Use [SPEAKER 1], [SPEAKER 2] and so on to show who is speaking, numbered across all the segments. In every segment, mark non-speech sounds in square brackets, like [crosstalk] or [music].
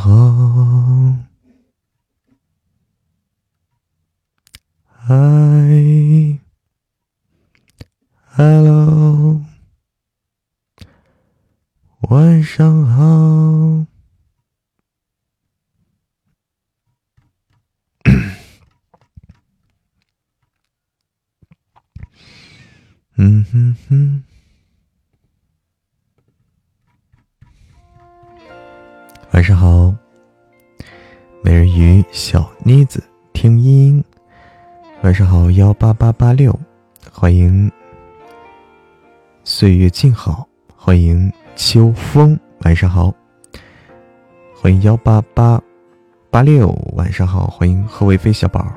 [SPEAKER 1] 好晚上好，幺八八八六，欢迎岁月静好，欢迎秋风。晚上好，欢迎幺八八八六。晚上好，欢迎何为飞小宝，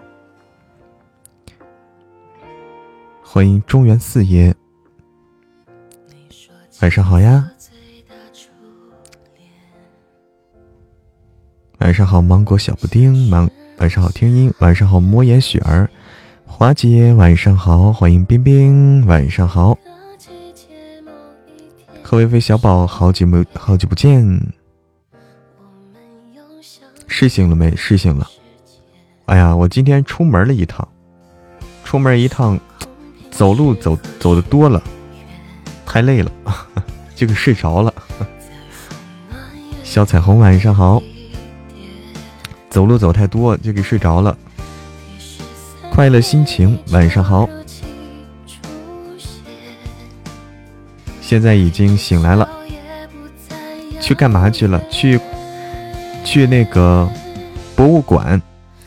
[SPEAKER 1] 欢迎中原四爷。晚上好呀。晚上好，芒果小布丁。晚晚上好，听音。晚上好，魔言雪儿，华姐。晚上好，欢迎冰冰。晚上好，何微微小宝，好久没好久不见。睡醒了没？睡醒了。哎呀，我今天出门了一趟，出门一趟，走路走走的多了，太累了，就 [laughs] 给睡着了。小彩虹，晚上好。走路走太多就给睡着了。快乐心情，晚上好。现在已经醒来了。去干嘛去了？去去那个博物馆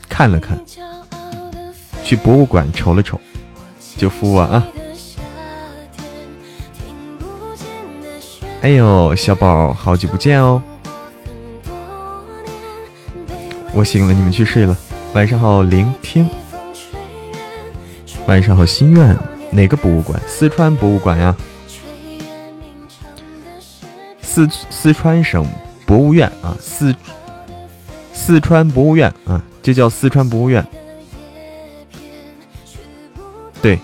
[SPEAKER 1] 看了看。去博物馆瞅了瞅，就扶我啊。哎呦，小宝，好久不见哦。我醒了，你们去睡了。晚上好，聆听。晚上好，心愿。哪个博物馆？四川博物馆呀。四四川省博物院啊，四四川博物院啊，就叫四川博物院。对。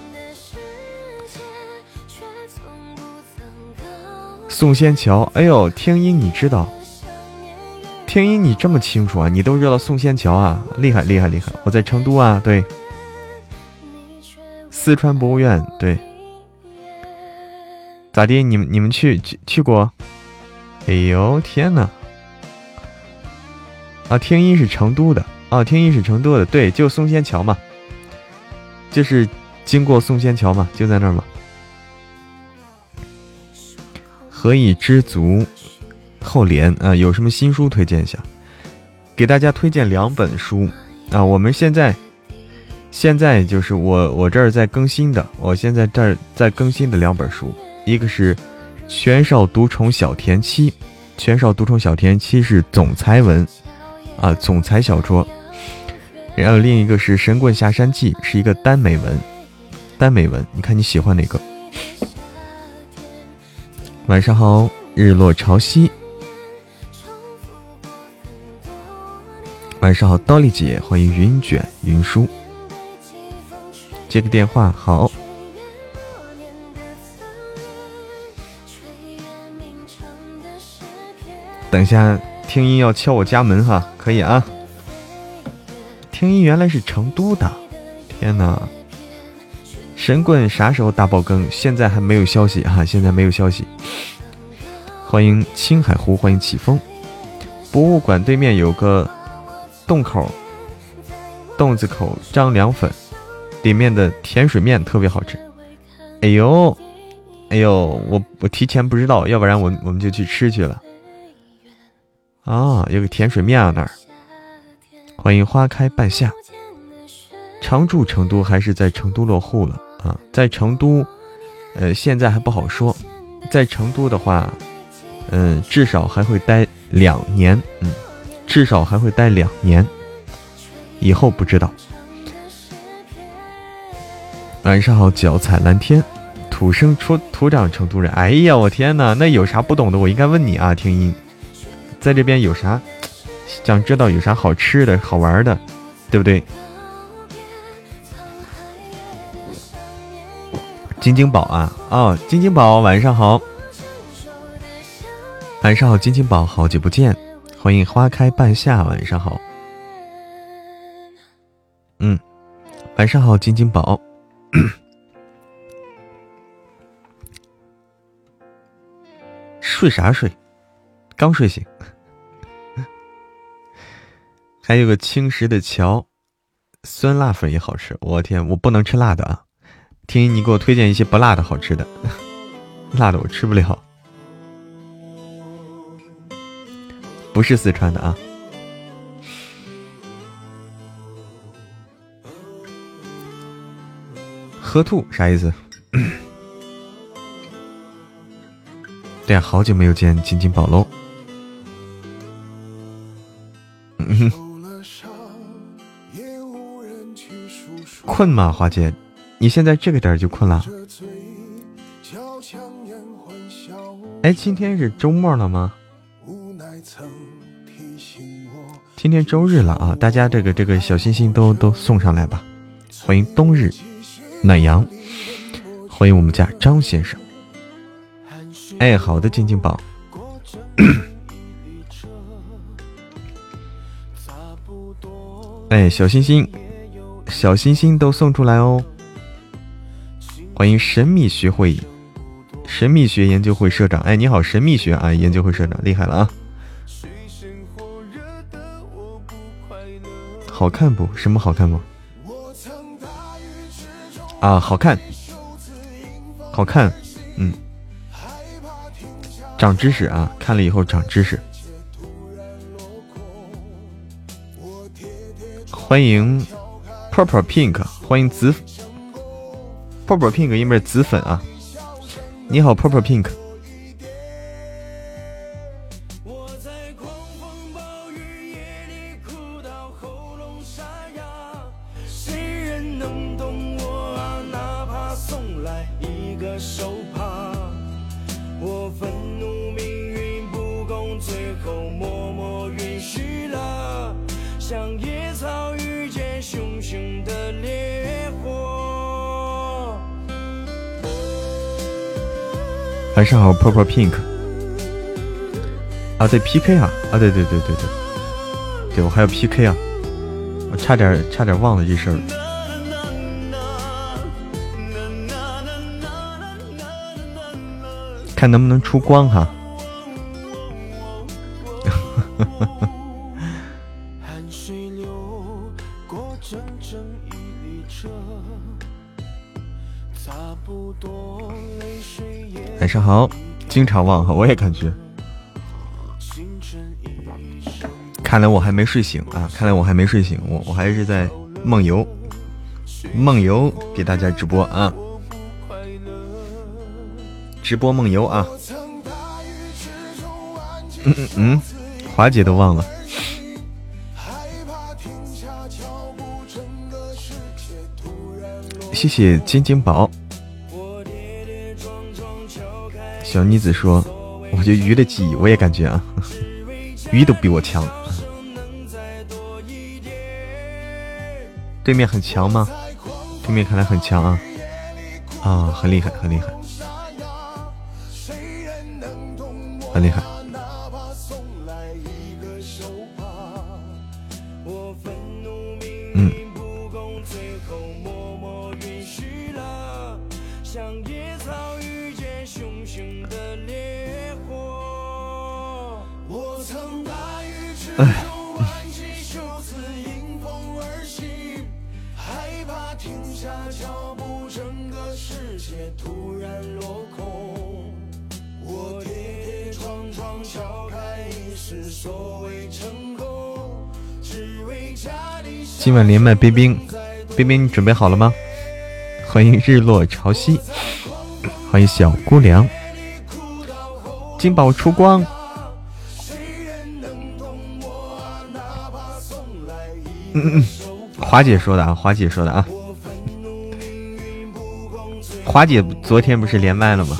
[SPEAKER 1] 宋仙桥，哎呦，听音你知道。听音你这么清楚啊？你都知道宋仙桥啊？厉害厉害厉害！我在成都啊，对。四川博物院，对。咋的？你们你们去去去过？哎呦天呐！啊，听音是成都的啊，听音是成都的，对，就宋仙桥嘛，就是经过宋仙桥嘛，就在那儿嘛。何以知足？后联啊，有什么新书推荐一下？给大家推荐两本书啊。我们现在现在就是我我这儿在更新的，我现在这儿在更新的两本书，一个是《玄少独宠小甜妻》，《玄少独宠小甜妻》是总裁文啊，总裁小说。然后另一个是《神棍下山记》，是一个耽美文，耽美文。你看你喜欢哪个？晚上好，日落潮汐。晚上好，刀丽姐，欢迎云卷云舒。接个电话，好。等一下听音要敲我家门哈，可以啊。听音原来是成都的，天哪！神棍啥时候大爆更？现在还没有消息哈，现在没有消息。欢迎青海湖，欢迎起风。博物馆对面有个。洞口，洞子口张凉粉，里面的甜水面特别好吃。哎呦，哎呦，我我提前不知道，要不然我我们就去吃去了。啊，有个甜水面啊那儿。欢迎花开半夏。常住成都还是在成都落户了啊？在成都，呃，现在还不好说。在成都的话，嗯，至少还会待两年，嗯。至少还会待两年，以后不知道。晚上好，脚踩蓝天，土生出土长成都人。哎呀，我天哪，那有啥不懂的？我应该问你啊，听音，在这边有啥想知道？有啥好吃的好玩的，对不对？晶晶宝啊，哦，晶晶宝，晚上好，晚上好，晶晶宝，好久不见。欢迎花开半夏，晚上好。嗯，晚上好，晶晶宝。[clears throat] 睡啥睡？刚睡醒。还有个青石的桥，酸辣粉也好吃。我天，我不能吃辣的啊！听你给我推荐一些不辣的好吃的，辣的我吃不了。不是四川的啊。喝吐啥意思？[coughs] 对啊，好久没有见金金宝喽。嗯哼。困吗，花姐？你现在这个点就困了？哎，今天是周末了吗？今天周日了啊！大家这个这个小心心都都送上来吧。欢迎冬日暖阳，欢迎我们家张先生。哎，好的，静静宝。[coughs] 哎，小心心。小星星都送出来哦！欢迎神秘学会、神秘学研究会社长。哎，你好，神秘学啊，研究会社长厉害了啊！好看不？什么好看不？啊，好看，好看，嗯，长知识啊！看了以后长知识。欢迎。Purple Pink，欢迎紫 Purple Pink，因为紫粉啊。你好，Purple Pink。晚上好，Purple Pink。啊，对 PK 啊，啊，对对对对对，对我还要 PK 啊，我差点差点忘了这事儿。看能不能出光哈。[laughs] 上好，经常忘哈，我也感觉。看来我还没睡醒啊！看来我还没睡醒，我我还是在梦游，梦游给大家直播啊！直播梦游啊！嗯嗯嗯，华姐都忘了。谢谢金金宝。小妮子说：“我觉得鱼的记忆，我也感觉啊，[laughs] 鱼都比我强。对面很强吗？对面看来很强啊，啊，很厉害，很厉害，很厉害。嗯。”哎。今晚连麦冰冰，冰冰你准备好了吗？欢迎日落潮汐，欢迎小姑娘，金宝出光。嗯嗯，华姐说的啊，华姐说的啊，华姐昨天不是连麦了吗？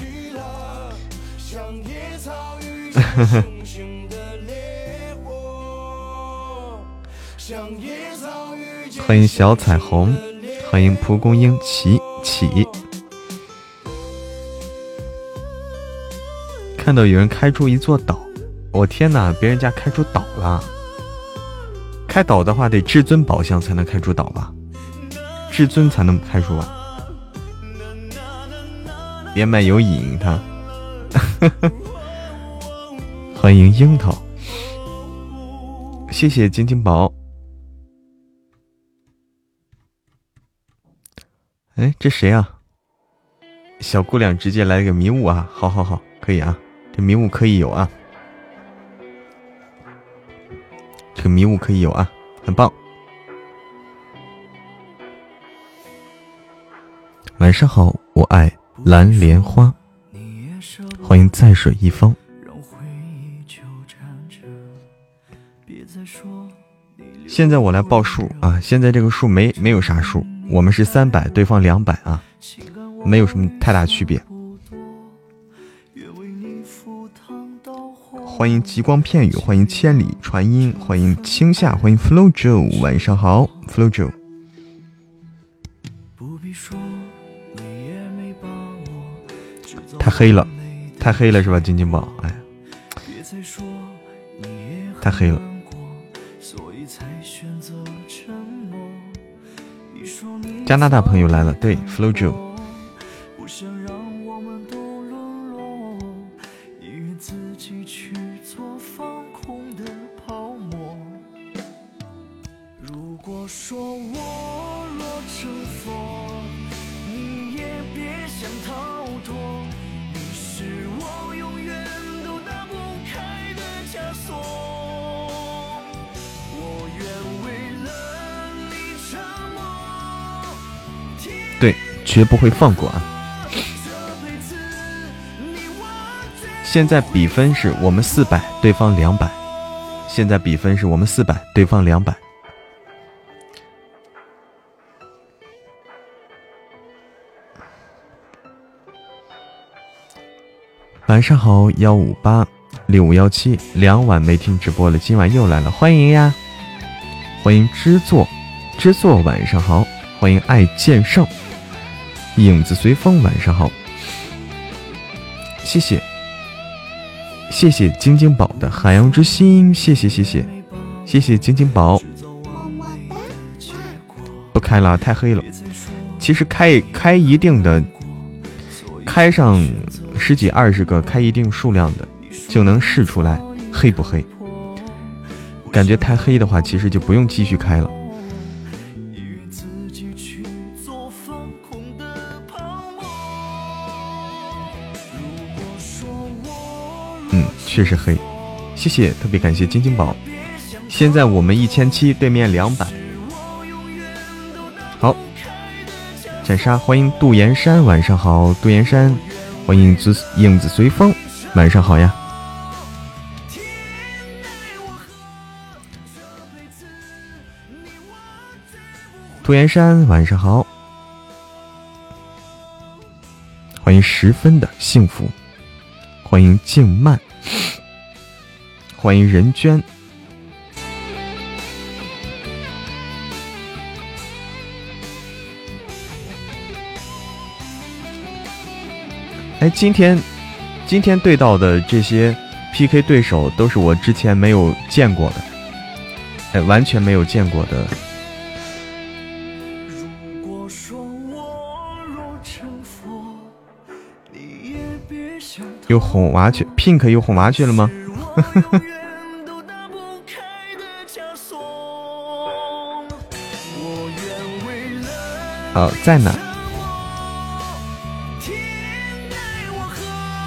[SPEAKER 1] 欢迎小彩虹，欢迎蒲公英起起，看到有人开出一座岛，我天哪！别人家开出岛了，开岛的话得至尊宝箱才能开出岛吧？至尊才能开出吧！连麦有瘾他，[laughs] 欢迎樱桃，谢谢晶晶宝。哎，这谁啊？小姑娘直接来个迷雾啊！好好好，可以啊，这迷雾可以有啊。这个迷雾可以有啊，很棒。晚上好，我爱蓝莲花，欢迎在水一方。现在我来报数啊，现在这个数没没有啥数，我们是三百，对方两百啊，没有什么太大区别。欢迎极光片语，欢迎千里传音，欢迎青夏，欢迎 Flow Joe，晚上好，Flow Joe。太黑了，太黑了是吧，金金宝？哎，太黑了。加拿大朋友来了，对，Flow Joe。绝不会放过啊！现在比分是我们四百，对方两百。现在比分是我们四百，对方两百。晚上好，幺五八六五幺七，两晚没听直播了，今晚又来了，欢迎呀！欢迎知作，知作，晚上好，欢迎爱剑圣。影子随风，晚上好，谢谢，谢谢晶晶宝的海洋之心，谢谢谢谢谢谢晶晶宝，不开了，太黑了。其实开开一定的，开上十几二十个，开一定数量的，就能试出来黑不黑。感觉太黑的话，其实就不用继续开了。确实黑，谢谢，特别感谢晶晶宝。现在我们一千七，对面两百。好，斩杀，欢迎杜岩山，晚上好，杜岩山，欢迎子影子随风，晚上好呀。杜岩山，晚上好，欢迎十分的幸福，欢迎静曼。欢迎任娟。哎，今天今天对到的这些 PK 对手都是我之前没有见过的，哎，完全没有见过的。又哄娃去，Pink 又哄娃去了吗？[laughs] 哦，在哪？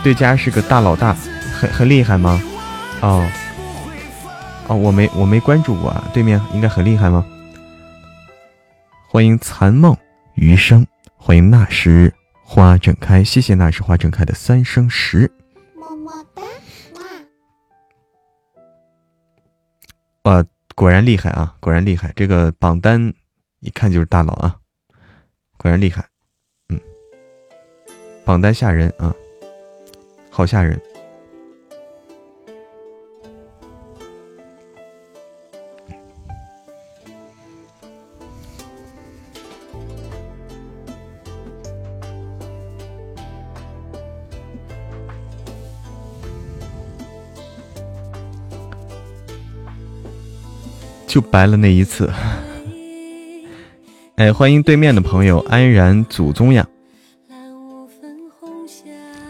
[SPEAKER 1] 对家是个大老大，很很厉害吗？哦，哦，我没我没关注过啊。对面应该很厉害吗？欢迎残梦余生，欢迎那时花正开，谢谢那是花正开的三生石。么么哒哇，果然厉害啊！果然厉害，这个榜单一看就是大佬啊！果然厉害，嗯，榜单吓人啊，好吓人。就白了那一次。[laughs] 哎，欢迎对面的朋友安然祖宗呀！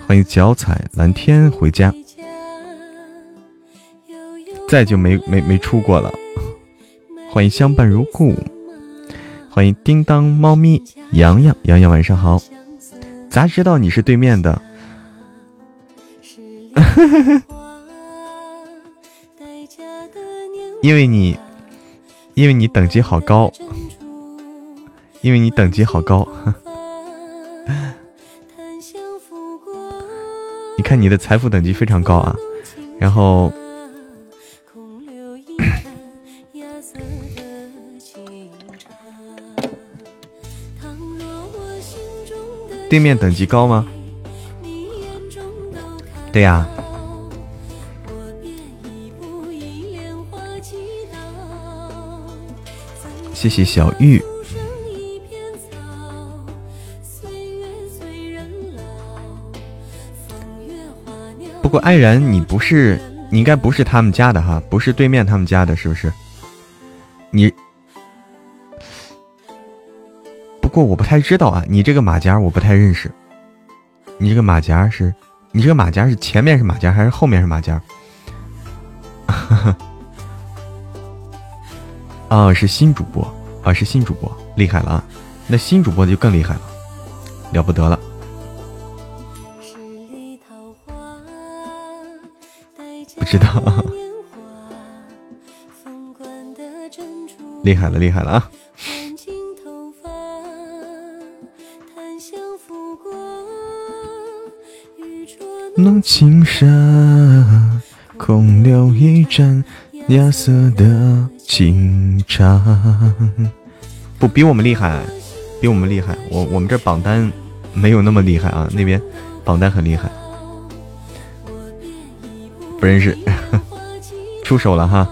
[SPEAKER 1] 欢迎脚踩蓝天回家，再就没没没出过了。欢迎相伴如故，欢迎叮当猫咪洋洋洋洋，晚上好。咋知道你是对面的？[laughs] 因为你，因为你等级好高，因为你等级好高。[laughs] 你看你的财富等级非常高啊，然后 [laughs] 对面等级高吗？对呀。谢谢小玉。不过安然，你不是，你应该不是他们家的哈，不是对面他们家的，是不是？你，不过我不太知道啊，你这个马甲我不太认识。你这个马甲是，你这个马甲是前面是马甲还是后面是马甲？哈 [laughs] 哈啊，是新主播啊，是新主播，厉害了啊！那新主播就更厉害了，了不得了。不知道，厉害了，厉害了啊！弄青纱，空留一盏亚瑟的。清茶不比我们厉害，比我们厉害。我我们这榜单没有那么厉害啊，那边榜单很厉害。不认识，[laughs] 出手了哈。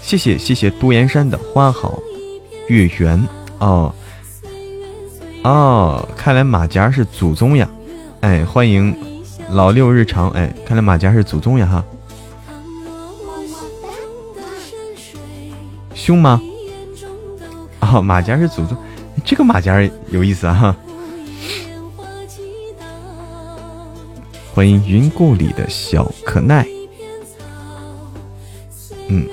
[SPEAKER 1] 谢谢谢谢都岩山的花好月圆哦哦，看来马甲是祖宗呀。哎，欢迎老六日常。哎，看来马甲是祖宗呀哈。凶吗？哦，马甲是祖宗，这个马甲有意思啊！欢迎云故里的小可奈。嗯。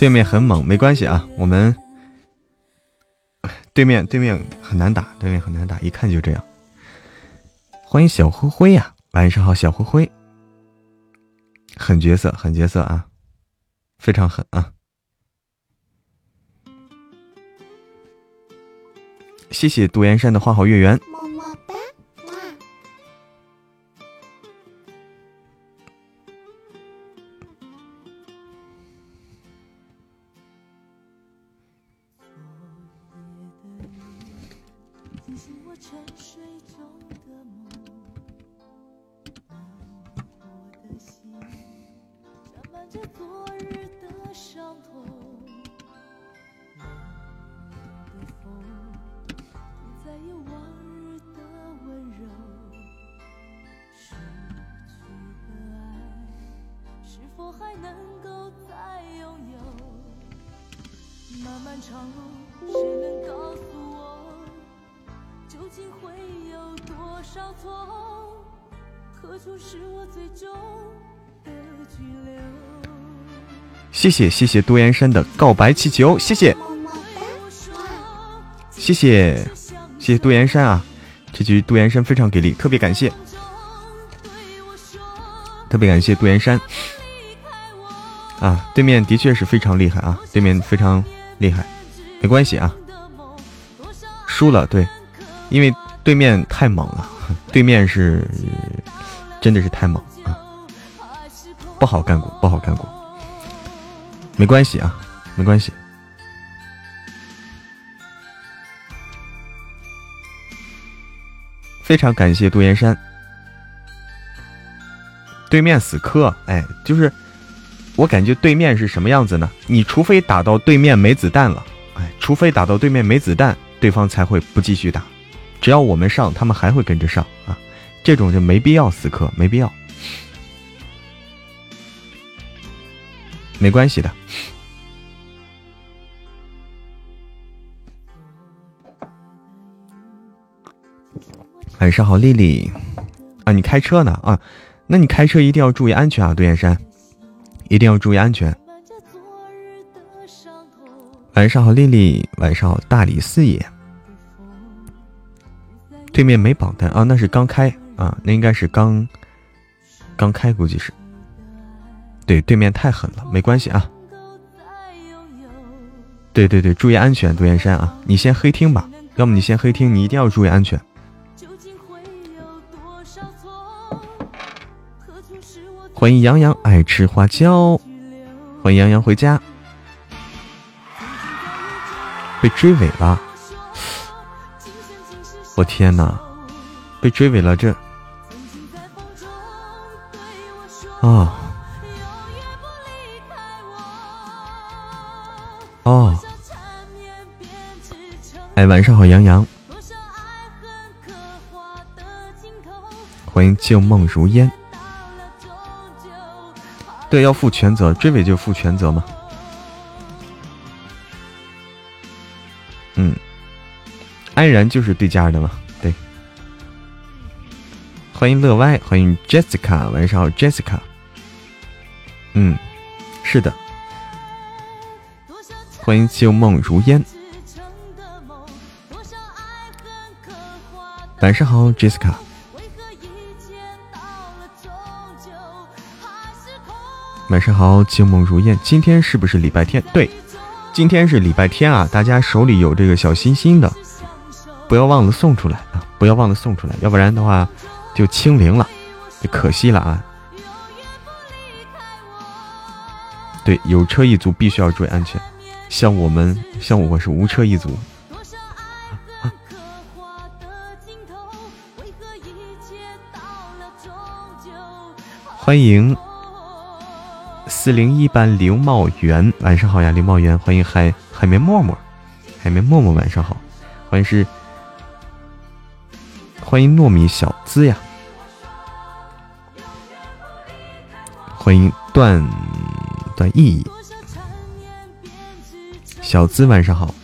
[SPEAKER 1] 对面很猛，没关系啊，我们对面对面很难打，对面很难打，一看就这样。欢迎小灰灰呀，晚上好，小灰灰，狠角色，狠角色啊，非常狠啊！谢谢杜岩山的花好月圆。
[SPEAKER 2] 着昨日的伤痛冷冷的风不再有往日的温柔。失去的爱是否还能够再拥有？漫漫长路谁能告诉我究竟会有多少错？何处是我最终
[SPEAKER 1] 谢谢谢谢杜岩山的告白气球，谢谢，谢谢谢谢杜岩山啊，这局杜岩山非常给力，特别感谢，特别感谢杜岩山。啊，对面的确是非常厉害啊，对面非常厉害，没关系啊，输了对，因为对面太猛了，对面是真的是太猛，不好干过，不好干过。没关系啊，没关系。非常感谢杜岩山。对面死磕，哎，就是我感觉对面是什么样子呢？你除非打到对面没子弹了，哎，除非打到对面没子弹，对方才会不继续打。只要我们上，他们还会跟着上啊。这种就没必要死磕，没必要，没关系的。晚上好，丽丽啊，你开车呢啊？那你开车一定要注意安全啊，杜燕山。一定要注意安全。晚上好，丽丽。晚上好，大理四爷。对面没榜单啊，那是刚开啊，那应该是刚刚开，估计是。对，对面太狠了，没关系啊。对对对，注意安全，杜岩山啊，你先黑听吧，要么你先黑听，你一定要注意安全。欢迎杨洋爱吃花椒，欢迎杨洋回家。被追尾了，我天哪！被追尾了，这啊！哦哎，晚上好，杨洋。欢迎旧梦如烟。对，要负全责，追尾就负全责嘛。嗯，安然就是对家的嘛。对，欢迎乐歪，欢迎 Jessica，晚上好，Jessica。嗯，是的，欢迎旧梦如烟。晚上好，Jessica。晚上好，静梦如烟。今天是不是礼拜天？对，今天是礼拜天啊！大家手里有这个小心心的，不要忘了送出来啊！不要忘了送出来，要不然的话就清零了，就可惜了啊！对，有车一族必须要注意安全。像我们，像我是无车一族。欢迎。四零一班刘茂元，晚上好呀，刘茂元，欢迎海海绵默默，海绵默默，晚上好，欢迎是欢迎糯米小资呀，欢迎段段意，小资晚上好。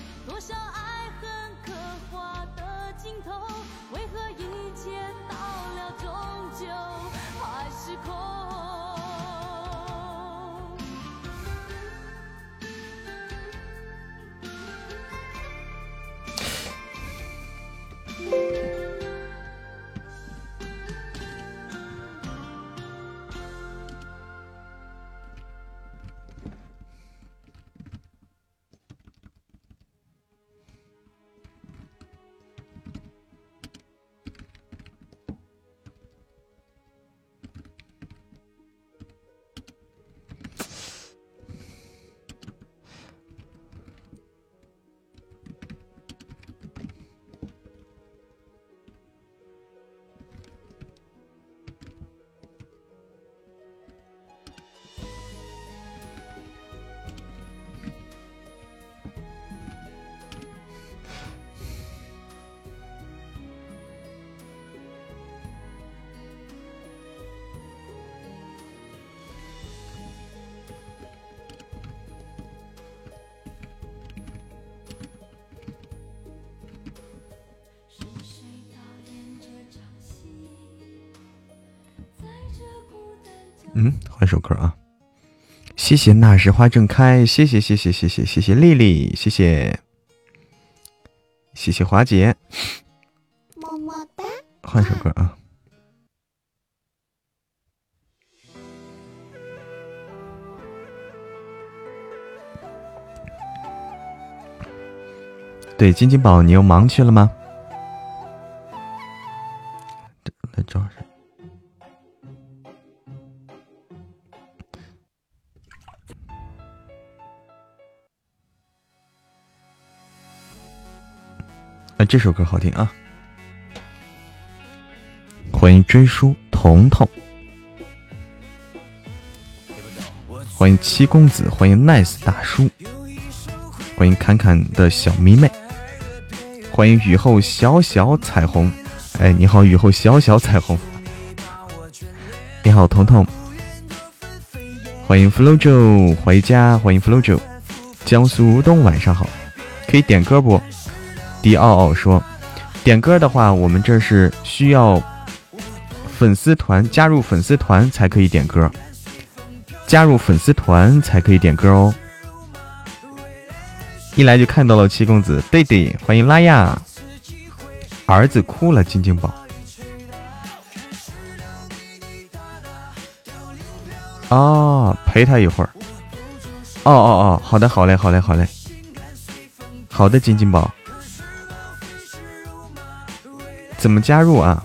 [SPEAKER 1] 谢谢那时花正开，谢谢谢谢谢谢谢谢丽丽，谢谢谢谢华姐，么么哒。换首歌啊！对，金金宝，你又忙去了吗？这首歌好听啊！欢迎追书彤彤。欢迎七公子，欢迎 nice 大叔，欢迎侃侃的小迷妹，欢迎雨后小小彩虹。哎，你好，雨后小小彩虹。你好，彤彤。欢迎 Flojo 回家，欢迎 Flojo。江苏吴东，晚上好。可以点歌不？迪奥奥说，点歌的话，我们这是需要粉丝团加入粉丝团才可以点歌，加入粉丝团才可以点歌哦。一来就看到了七公子，对对，欢迎拉亚。儿子哭了，晶晶宝。哦，陪他一会儿。哦哦哦，好的，好嘞，好嘞，好嘞。好的，晶晶宝。怎么加入啊？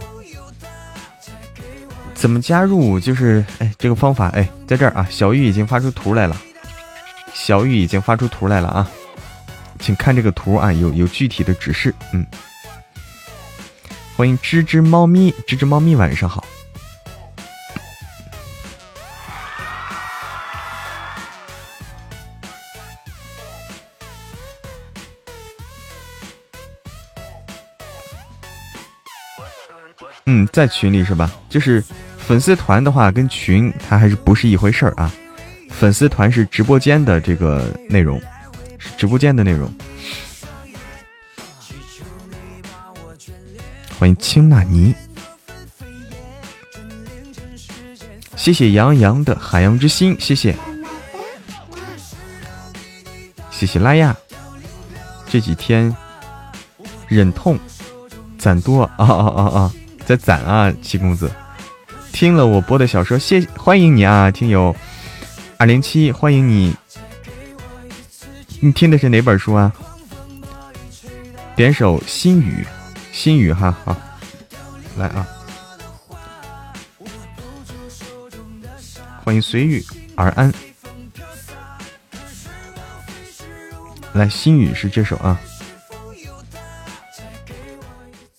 [SPEAKER 1] 怎么加入？就是哎，这个方法哎，在这儿啊。小玉已经发出图来了。小玉已经发出图来了啊，请看这个图啊，有有具体的指示，嗯。欢迎吱吱猫咪，吱吱猫咪，晚上好。嗯，在群里是吧？就是粉丝团的话，跟群它还是不是一回事儿啊。粉丝团是直播间的这个内容，是直播间的内容。欢迎青纳尼，谢谢杨洋的海洋之心，谢谢，谢谢拉亚。这几天忍痛攒多啊啊啊啊，在攒啊，七公子听了我播的小说，谢欢迎你啊，听友二零七，欢迎你。你听的是哪本书啊？点首心语。心语哈好，来啊！欢迎随遇而安。来，心语是这首啊。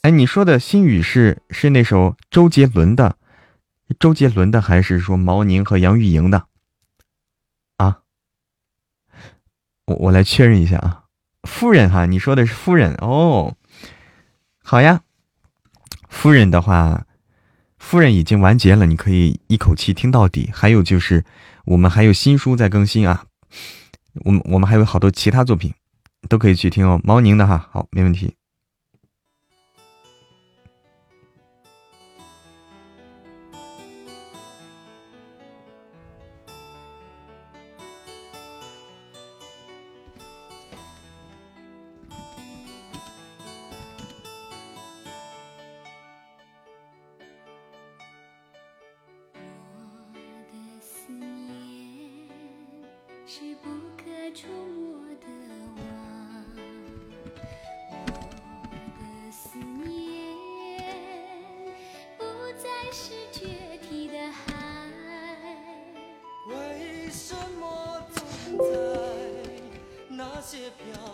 [SPEAKER 1] 哎，你说的心语是是那首周杰伦的，周杰伦的还是说毛宁和杨钰莹的？啊？我我来确认一下啊，夫人哈，你说的是夫人哦。好呀，夫人的话，夫人已经完结了，你可以一口气听到底。还有就是，我们还有新书在更新啊，我们我们还有好多其他作品，都可以去听哦。毛宁的哈，好，没问题。
[SPEAKER 3] 决堤的海。
[SPEAKER 4] 为什么总在那些飘？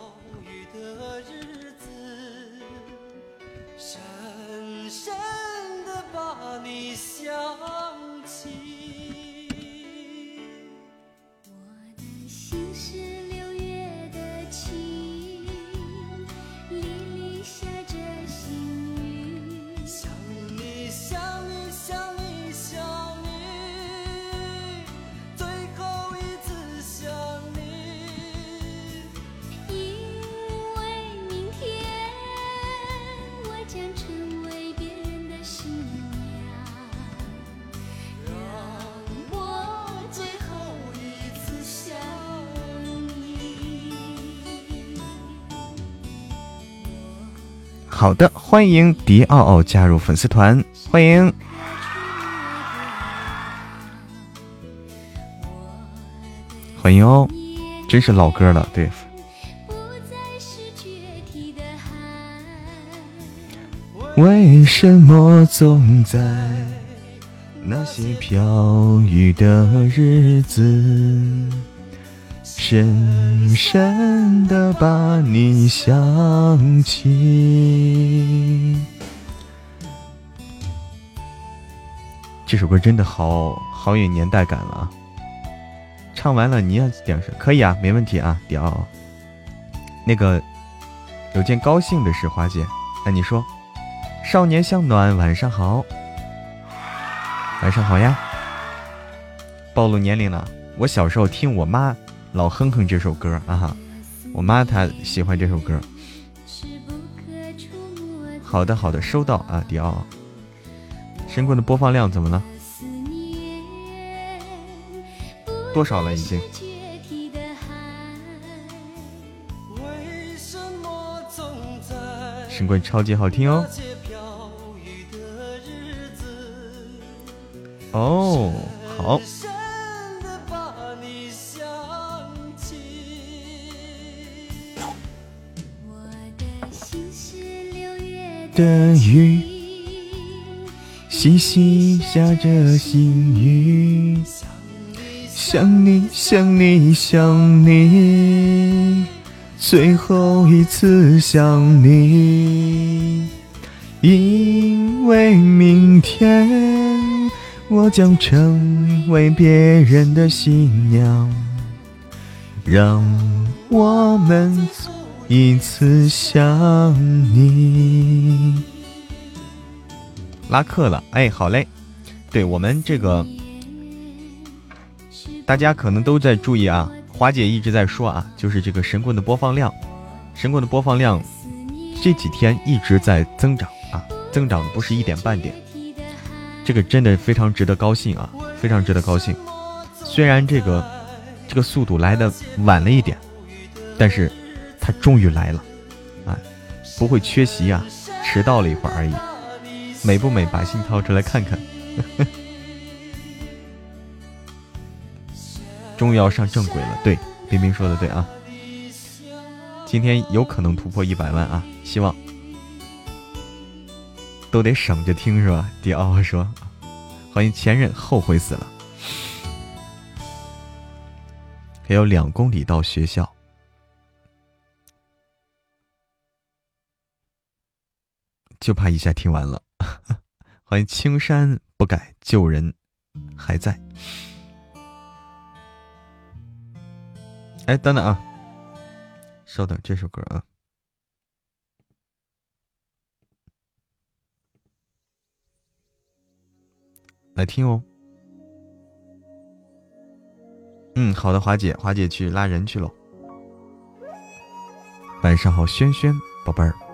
[SPEAKER 1] 好的，欢迎迪奥奥加入粉丝团，欢迎，欢迎哦，真是老歌了，对。为什么总在那些飘雨的日子？深深的把你想起。这首歌真的好好有年代感了啊！唱完了你要点什可以啊，没问题啊，屌。那个有件高兴的事，花姐，那你说，少年向暖，晚上好，晚上好呀。暴露年龄了，我小时候听我妈老哼哼这首歌啊哈，我妈她喜欢这首歌。好的好的，收到啊，迪奥。神棍的播放量怎么了？多少了已经？神棍超级好听哦！哦，细细下着细雨。想你想你想你，最后一次想你，因为明天我将成为别人的新娘，让我们一次想你。拉客了，哎，好嘞，对我们这个。大家可能都在注意啊，华姐一直在说啊，就是这个神棍的播放量，神棍的播放量这几天一直在增长啊，增长不是一点半点，这个真的非常值得高兴啊，非常值得高兴。虽然这个这个速度来的晚了一点，但是它终于来了，啊，不会缺席啊，迟到了一会儿而已。美不美？把心掏出来看看。[laughs] 终于要上正轨了，对，冰冰说的对啊，今天有可能突破一百万啊，希望都得省着听是吧？迪奥说，欢迎前任，后悔死了，还有两公里到学校，就怕一下听完了。[laughs] 欢迎青山不改，旧人还在。哎，等等啊，稍等，这首歌啊，来听哦。嗯，好的，华姐，华姐去拉人去了。晚上好，轩轩宝贝儿。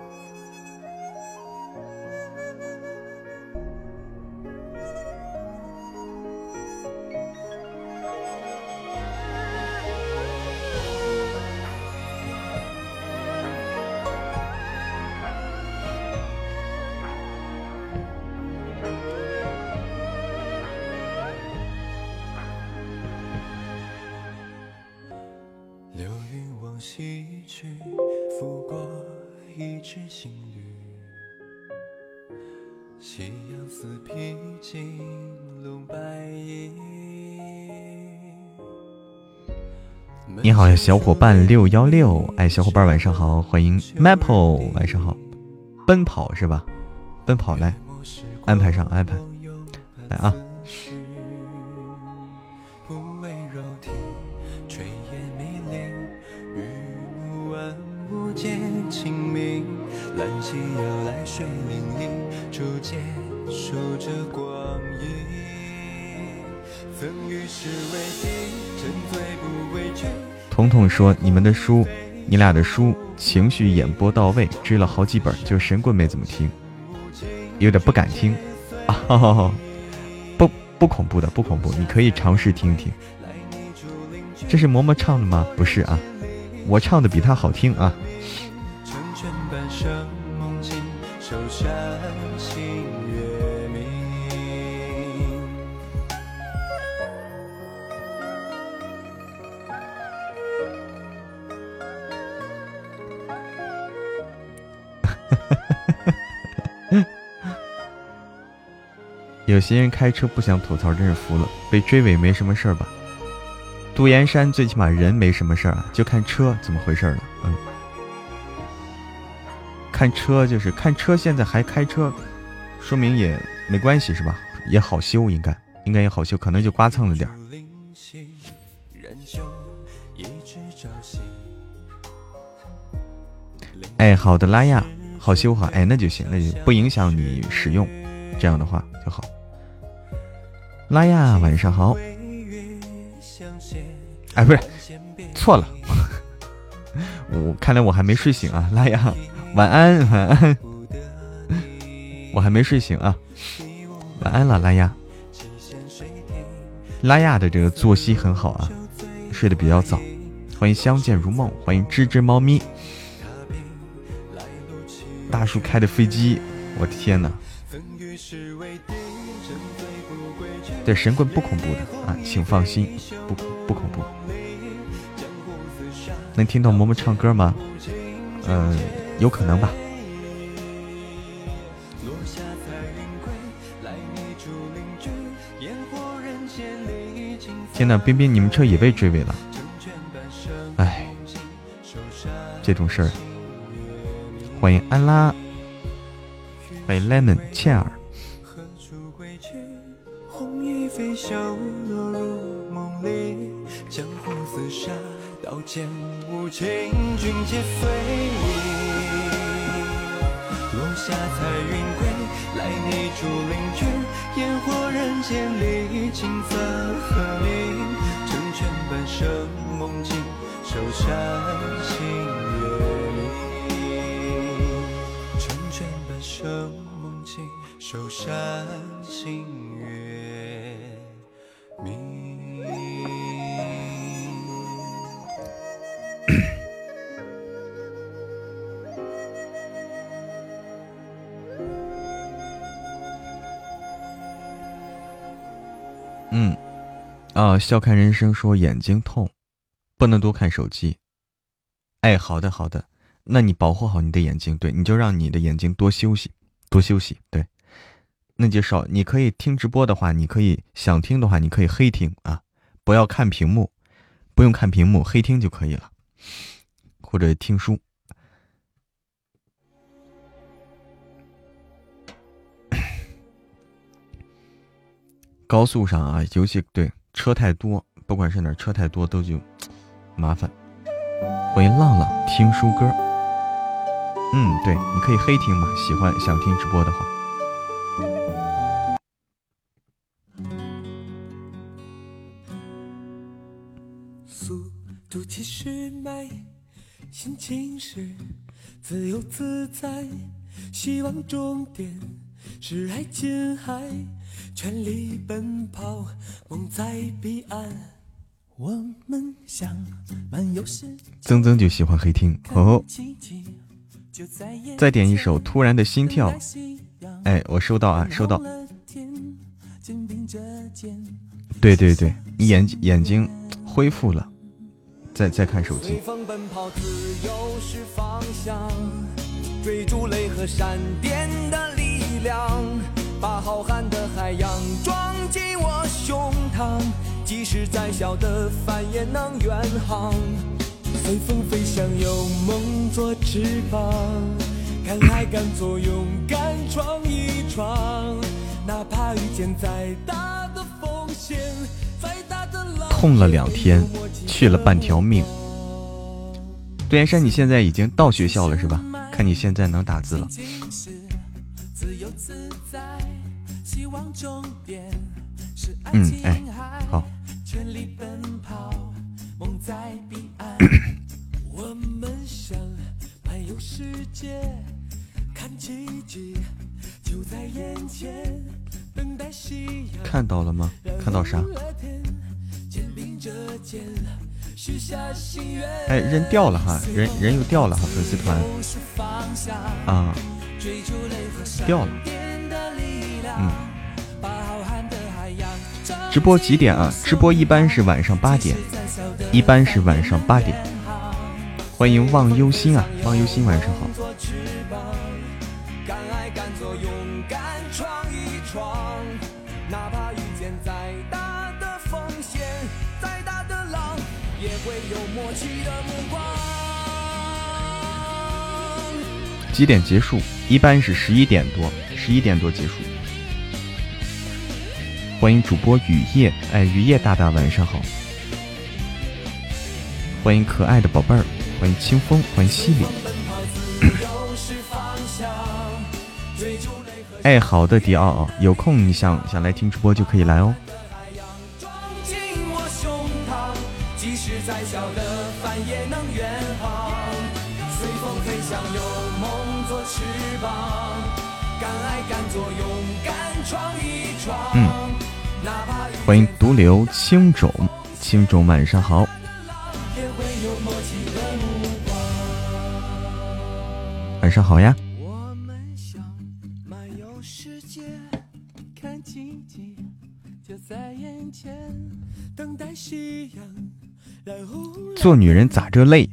[SPEAKER 1] 好，小伙伴六幺六，哎，小伙伴晚上好，欢迎 Maple，晚上好，奔跑是吧？奔跑来，安排上安排，来啊。说：“你们的书，你俩的书情绪演播到位，追了好几本，就神棍没怎么听，有点不敢听。[laughs] 啊，不不恐怖的，不恐怖，你可以尝试听听。这是嬷嬷唱的吗？不是啊，我唱的比他好听啊。”些人开车不想吐槽，真是服了。被追尾没什么事儿吧？杜岩山最起码人没什么事儿啊，就看车怎么回事了。嗯，看车就是看车，现在还开车，说明也没关系是吧？也好修，应该应该也好修，可能就刮蹭了点儿。
[SPEAKER 4] 哎，好的，拉亚，好修哈，哎，那就行，那就不影响你使用，这样的话拉亚，晚上好。哎，不是，错了，[laughs] 我看来我还没睡醒啊，拉亚，晚安，晚安，我还没睡醒啊，晚安了，拉亚。拉亚的这个作息很好啊，睡得比较早。欢迎相见如梦，欢迎吱吱猫咪。大叔开的飞机，我的天哪！对神棍不恐怖的啊，请放心，不不恐怖。能听到嬷嬷唱歌吗？嗯，有可能吧。天呐，冰冰，你们车也被追尾了。哎，这种事儿。欢迎安拉，欢迎 lemon 倩儿。笑看人生说眼睛痛，不能多看手机。哎，好的好的，那你保护好你的眼睛，对，你就让你的眼睛多休息。多休息，对，那就少。你可以听直播的话，你可以想听的话，你可以黑听啊，不要看屏幕，不用看屏幕，黑听就可以了，或者听书。[coughs] 高速上啊，尤其对车太多，不管是哪车太多，都就 [tsk] 麻烦。欢迎浪浪听书歌。嗯，对，你可以黑听嘛，喜欢想听直播的话。速度七十迈，心情是自由自在，希望终点是爱琴海，全力奔我们想漫游世界。曾曾就喜欢黑听哦。再点一首《突然的心跳》。哎，我收到啊，收到。对对对，眼眼睛恢复了，再再看手机。追逐雷和闪电的力量，把浩瀚的海洋装进我胸膛，即使再小的帆也能远航。随风飞翔，有梦做翅膀，敢爱敢做，勇敢闯一闯，哪怕遇见再大的风险，再大的浪。痛了两天，去了半条命。杜岩山，你现在已经到学校了是吧？看你现在能打字了。嗯，哎，好。[coughs] 看到了吗？看到啥？哎，人掉了哈，人人又掉了哈，粉丝团啊，掉了。嗯，直播几点啊？直播一般是晚上八点，一般是晚上八点。欢迎忘忧心啊，忘忧心晚上好。几点结束？一般是十一点多，十一点多结束。欢迎主播雨夜，哎，雨夜大大晚上好。欢迎可爱的宝贝儿，欢迎清风，欢迎西里。[coughs] 哎，好的，迪奥奥，有空你想想来听直播就可以来哦。欢迎独留青冢，青冢晚上好。晚上好呀。做女人咋这累？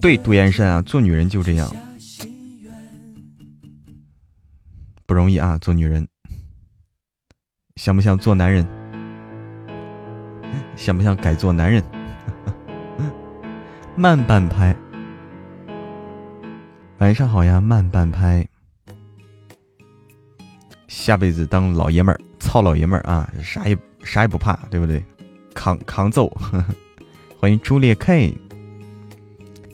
[SPEAKER 4] 对，杜延山啊，做女人就这样，不容易啊，做女人。想不想做男人？想不想改做男人？[laughs] 慢半拍。晚上好呀，慢半拍。下辈子当老爷们儿，操老爷们儿啊，啥也啥也不怕，对不对？扛扛揍。[laughs] 欢迎朱烈 K，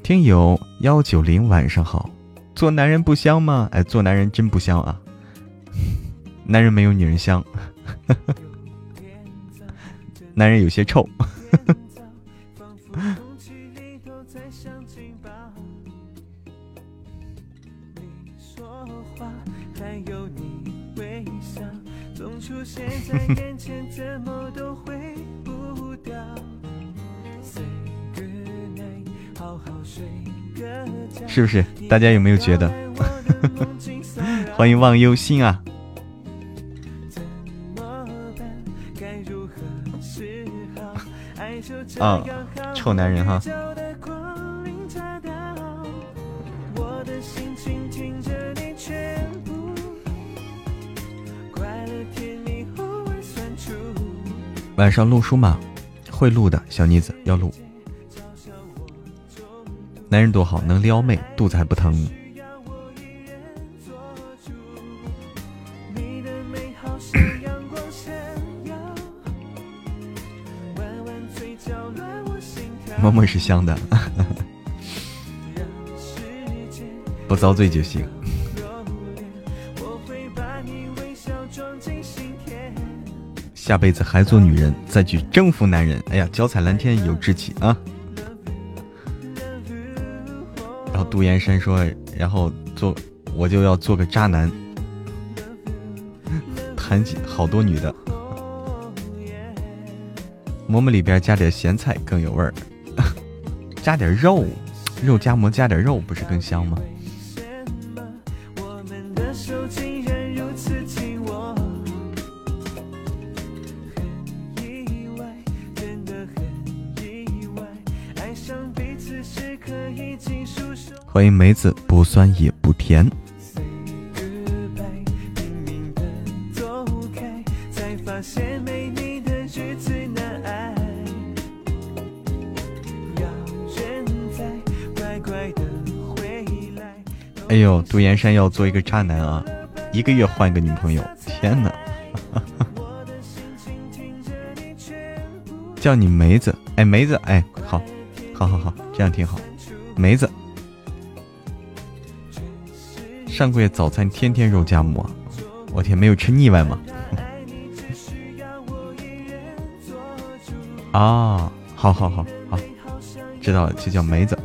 [SPEAKER 4] 听友幺九零晚上好。做男人不香吗？哎，做男人真不香啊，[laughs] 男人没有女人香，男人有些臭。[laughs] 是不是？大家有没有觉得？[laughs] 欢迎忘忧心啊！啊，臭男人哈！晚上录书吗？会录的，小妮子要录。男人多好，能撩妹，肚子还不疼。默默是香的，不遭罪就行。下辈子还做女人，再去征服男人。哎呀，脚踩蓝天有志气啊！然后杜岩山说：“然后做，我就要做个渣男，谈起好多女的，馍馍里边加点咸菜更有味儿，加点肉，肉夹馍加点肉不是更香吗？”欢迎梅子，不酸也不甜。杜岩山要做一个渣男啊！一个月换一个女朋友，天哪！叫你梅子，哎，梅子，哎，好，好，好，好，这样挺好，梅子。上个月早餐天天肉夹馍，我天，没有吃腻歪吗？啊，好好好好，知道了，就叫梅子。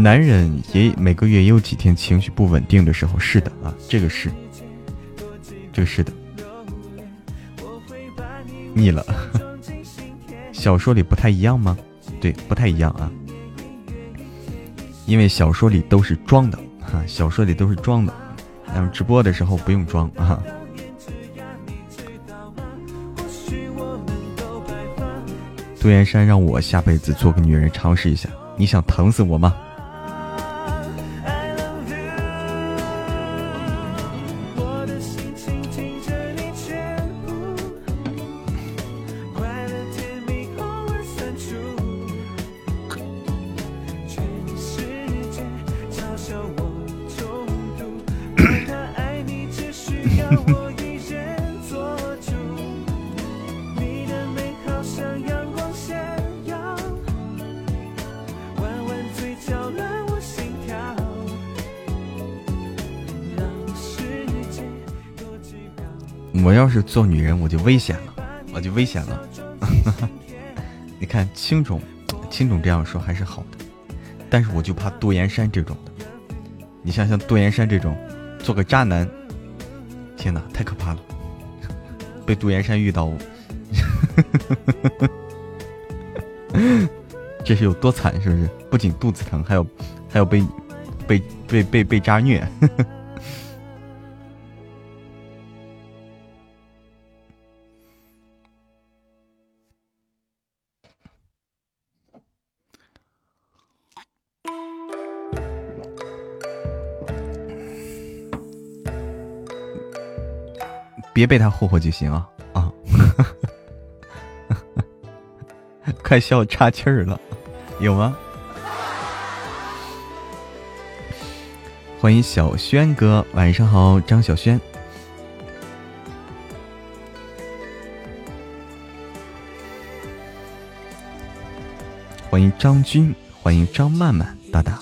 [SPEAKER 4] 男人也每个月也有几天情绪不稳定的时候，是的啊，这个是，这个是的，腻了。[laughs] 小说里不太一样吗？对，不太一样啊。因为小说里都是装的，哈，小说里都是装的，那么直播的时候不用装啊。杜岩山让我下辈子做个女人尝试一下，你想疼死我吗？
[SPEAKER 1] 危险了，我就危险了。[laughs] 你看青种，青种这样说还是好的，但是我就怕杜岩山这种的。你想想杜岩山这种，做个渣男，天哪，太可怕了！被杜岩山遇到，[laughs] 这是有多惨？是不是？不仅肚子疼，还有还有被被被被被渣虐。别被他霍霍就行啊啊！快笑岔气儿了，有吗？欢迎小轩哥，晚上好，张小轩。欢迎张军，欢迎张曼曼大大。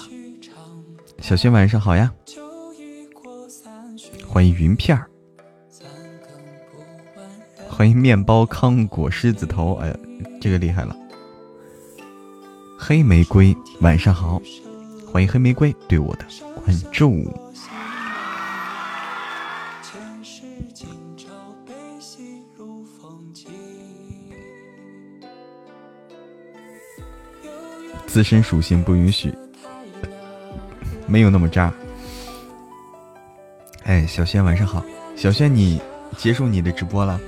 [SPEAKER 1] 小轩晚上好呀。欢迎云片儿。欢迎面包糠果狮子头，哎呀，这个厉害了！黑玫瑰，晚上好，欢迎黑玫瑰对我的关注。自身属性不允许，没有那么渣。哎，小轩晚上好，小轩你结束你的直播了。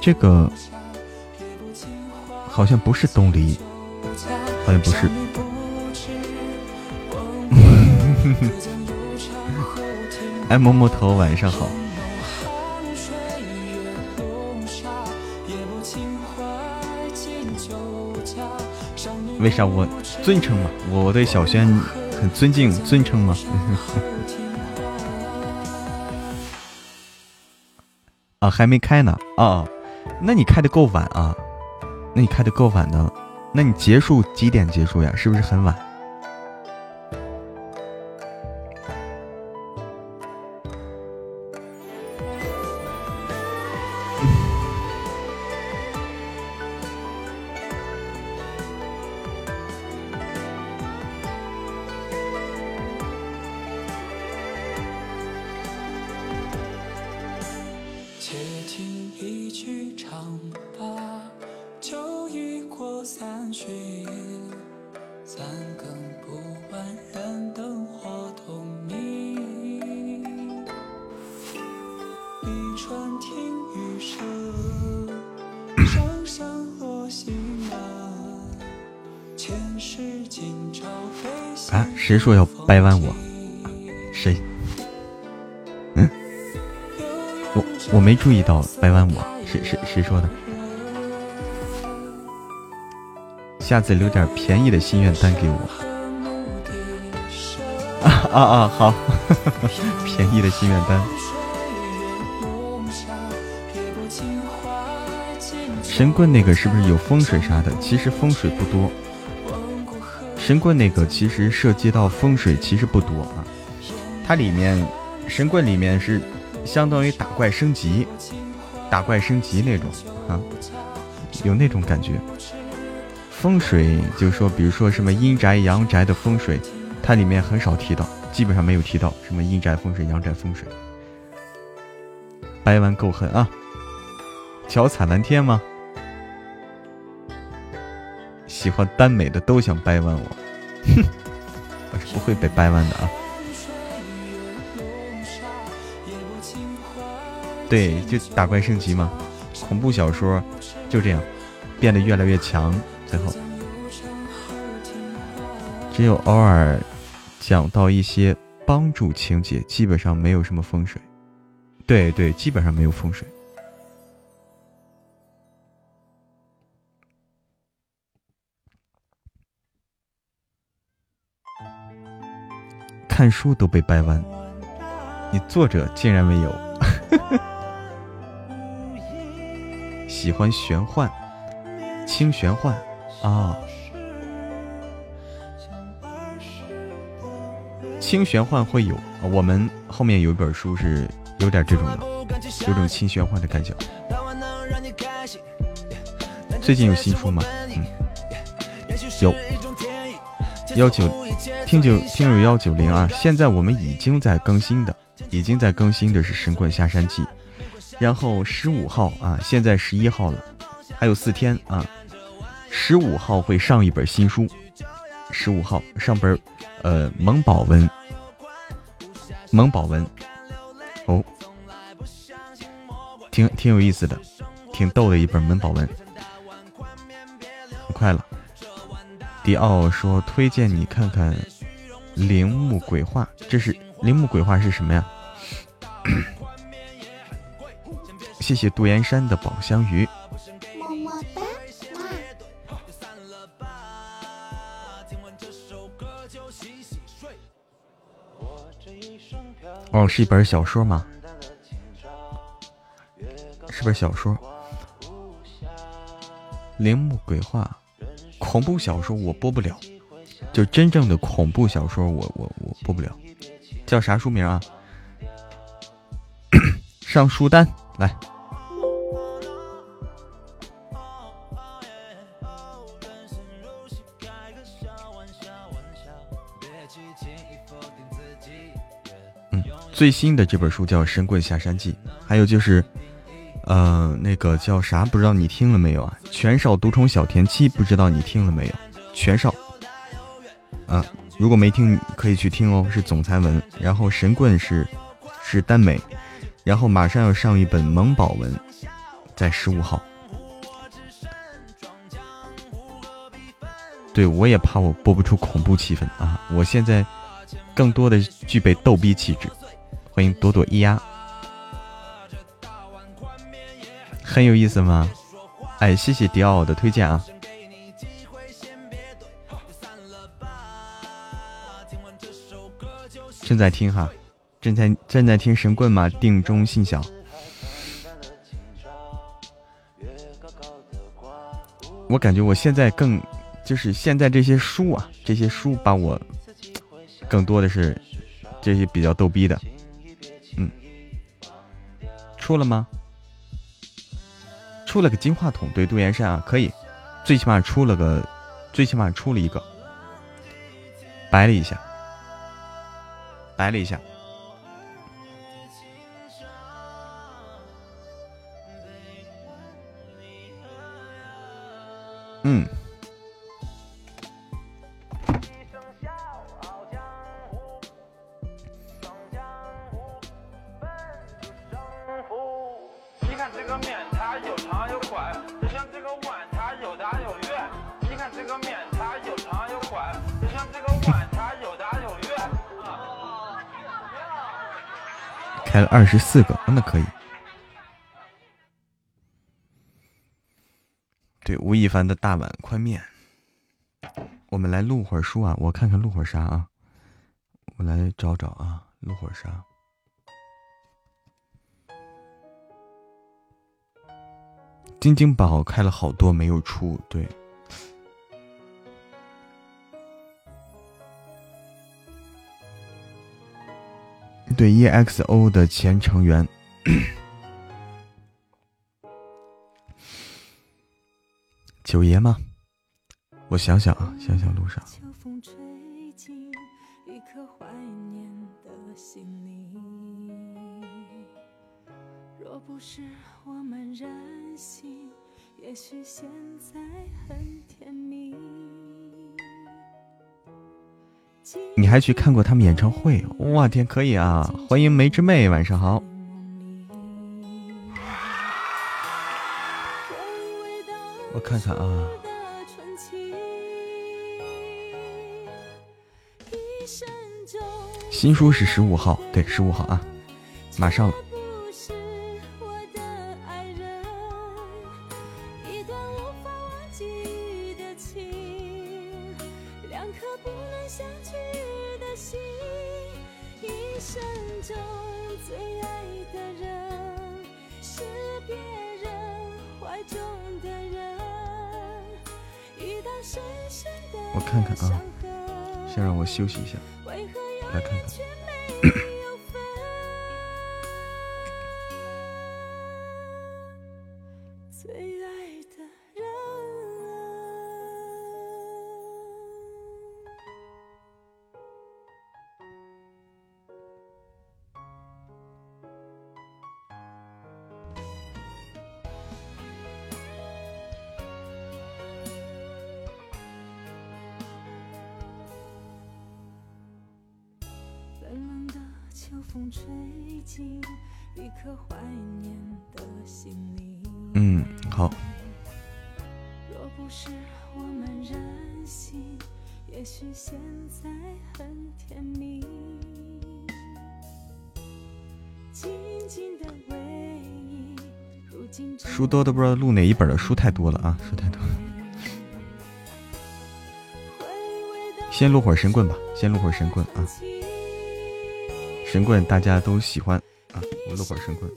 [SPEAKER 1] 这个好像不是东篱，好像不是。[laughs] 哎，摸摸头，晚上好。为啥我尊称嘛？我对小轩很尊敬，尊称嘛。[laughs] 啊，还没开呢啊，那你开的够晚啊，那你开的够晚的，那你结束几点结束呀？是不是很晚？注意到掰弯我，谁谁谁说的？下次留点便宜的心愿单给我。[laughs] 啊啊啊！好，[laughs] 便宜的心愿单。神棍那个是不是有风水啥的？其实风水不多。神棍那个其实涉及到风水，其实不多啊。它里面神棍里面是相当于打怪升级，打怪升级那种啊，有那种感觉。风水就是说，比如说什么阴宅阳宅的风水，它里面很少提到，基本上没有提到什么阴宅风水、阳宅风水。掰弯够狠啊！脚踩蓝天吗？喜欢耽美的都想掰弯我，哼，[laughs] 我是不会被掰弯的啊。对，就打怪升级嘛，恐怖小说就这样，变得越来越强，最后只有偶尔讲到一些帮助情节，基本上没有什么风水。对对，基本上没有风水。看书都被掰弯，你作者竟然没有？[laughs] 喜欢玄幻，轻玄幻。啊，轻玄幻会有，我们后面有一本书是有点这种的，有种轻玄幻的感觉。最近有新书吗？嗯，有。幺九听九听友幺九零二，现在我们已经在更新的，已经在更新的是《神棍下山记》，然后十五号啊，现在十一号了，还有四天啊，十五号会上一本新书，十五号上本呃萌宝文。萌宝文，哦，挺挺有意思的，挺逗的一本萌宝文。快了，迪奥说推荐你看看《铃木鬼话》，这是《铃木鬼话》是什么呀？谢谢杜岩山的宝香鱼。么么哒哦，是一本小说吗？是本小说，《铃木鬼话》，恐怖小说我播不了，就真正的恐怖小说我我我播不了，叫啥书名啊？[coughs] 上书单来。最新的这本书叫《神棍下山记》，还有就是，呃，那个叫啥？不知道你听了没有啊？全少独宠小甜妻，不知道你听了没有？全少，啊，如果没听，可以去听哦，是总裁文。然后神棍是是耽美，然后马上要上一本萌宝文，在十五号。对我也怕我播不出恐怖气氛啊！我现在更多的具备逗逼气质。欢迎朵朵咿呀，很有意思吗？哎，谢谢迪奥的推荐啊！正在听哈，正在正在听神棍吗？定中信小，我感觉我现在更就是现在这些书啊，这些书把我更多的是这些比较逗逼的。出了吗？出了个金话筒，对杜岩山啊，可以，最起码出了个，最起码出了一个，白了一下，白了一下，嗯。开了二十四个，那可以。对，吴亦凡的大碗宽面。我们来录会儿书啊，我看看录会儿啥啊？我来找找啊，录会儿啥？晶晶宝开了好多没有出，对。对 exo 的前成员。[clears throat] 九爷吗？我想想啊想想路上。秋
[SPEAKER 3] 风吹进一颗怀念的心里若不是我们任性也许现在很甜蜜。
[SPEAKER 1] 你还去看过他们演唱会？哇天，可以啊！欢迎梅之妹，晚上好。我看看啊，新书是十五号，对，十五号啊，马上了。休息一下。多都不知道录哪一本的，书太多了啊，书太多了。先录会儿神棍吧，先录会儿神棍啊。神棍大家都喜欢啊，我录会儿神棍。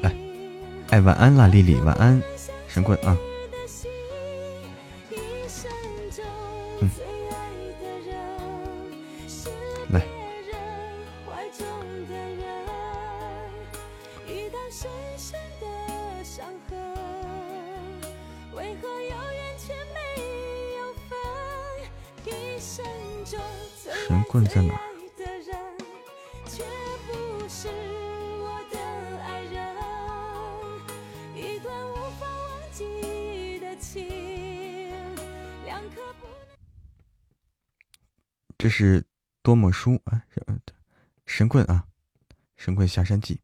[SPEAKER 1] 来，哎，晚安啦，丽丽，晚安，神棍啊。在哪？这是多么书啊，神棍啊，神棍下山记，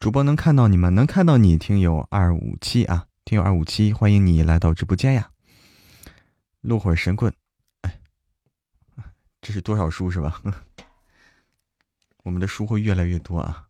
[SPEAKER 1] 主播能看到你们，能看到你，听友二五七啊，听友二五七，欢迎你来到直播间呀。录会神棍，这是多少书是吧？[laughs] 我们的书会越来越多啊。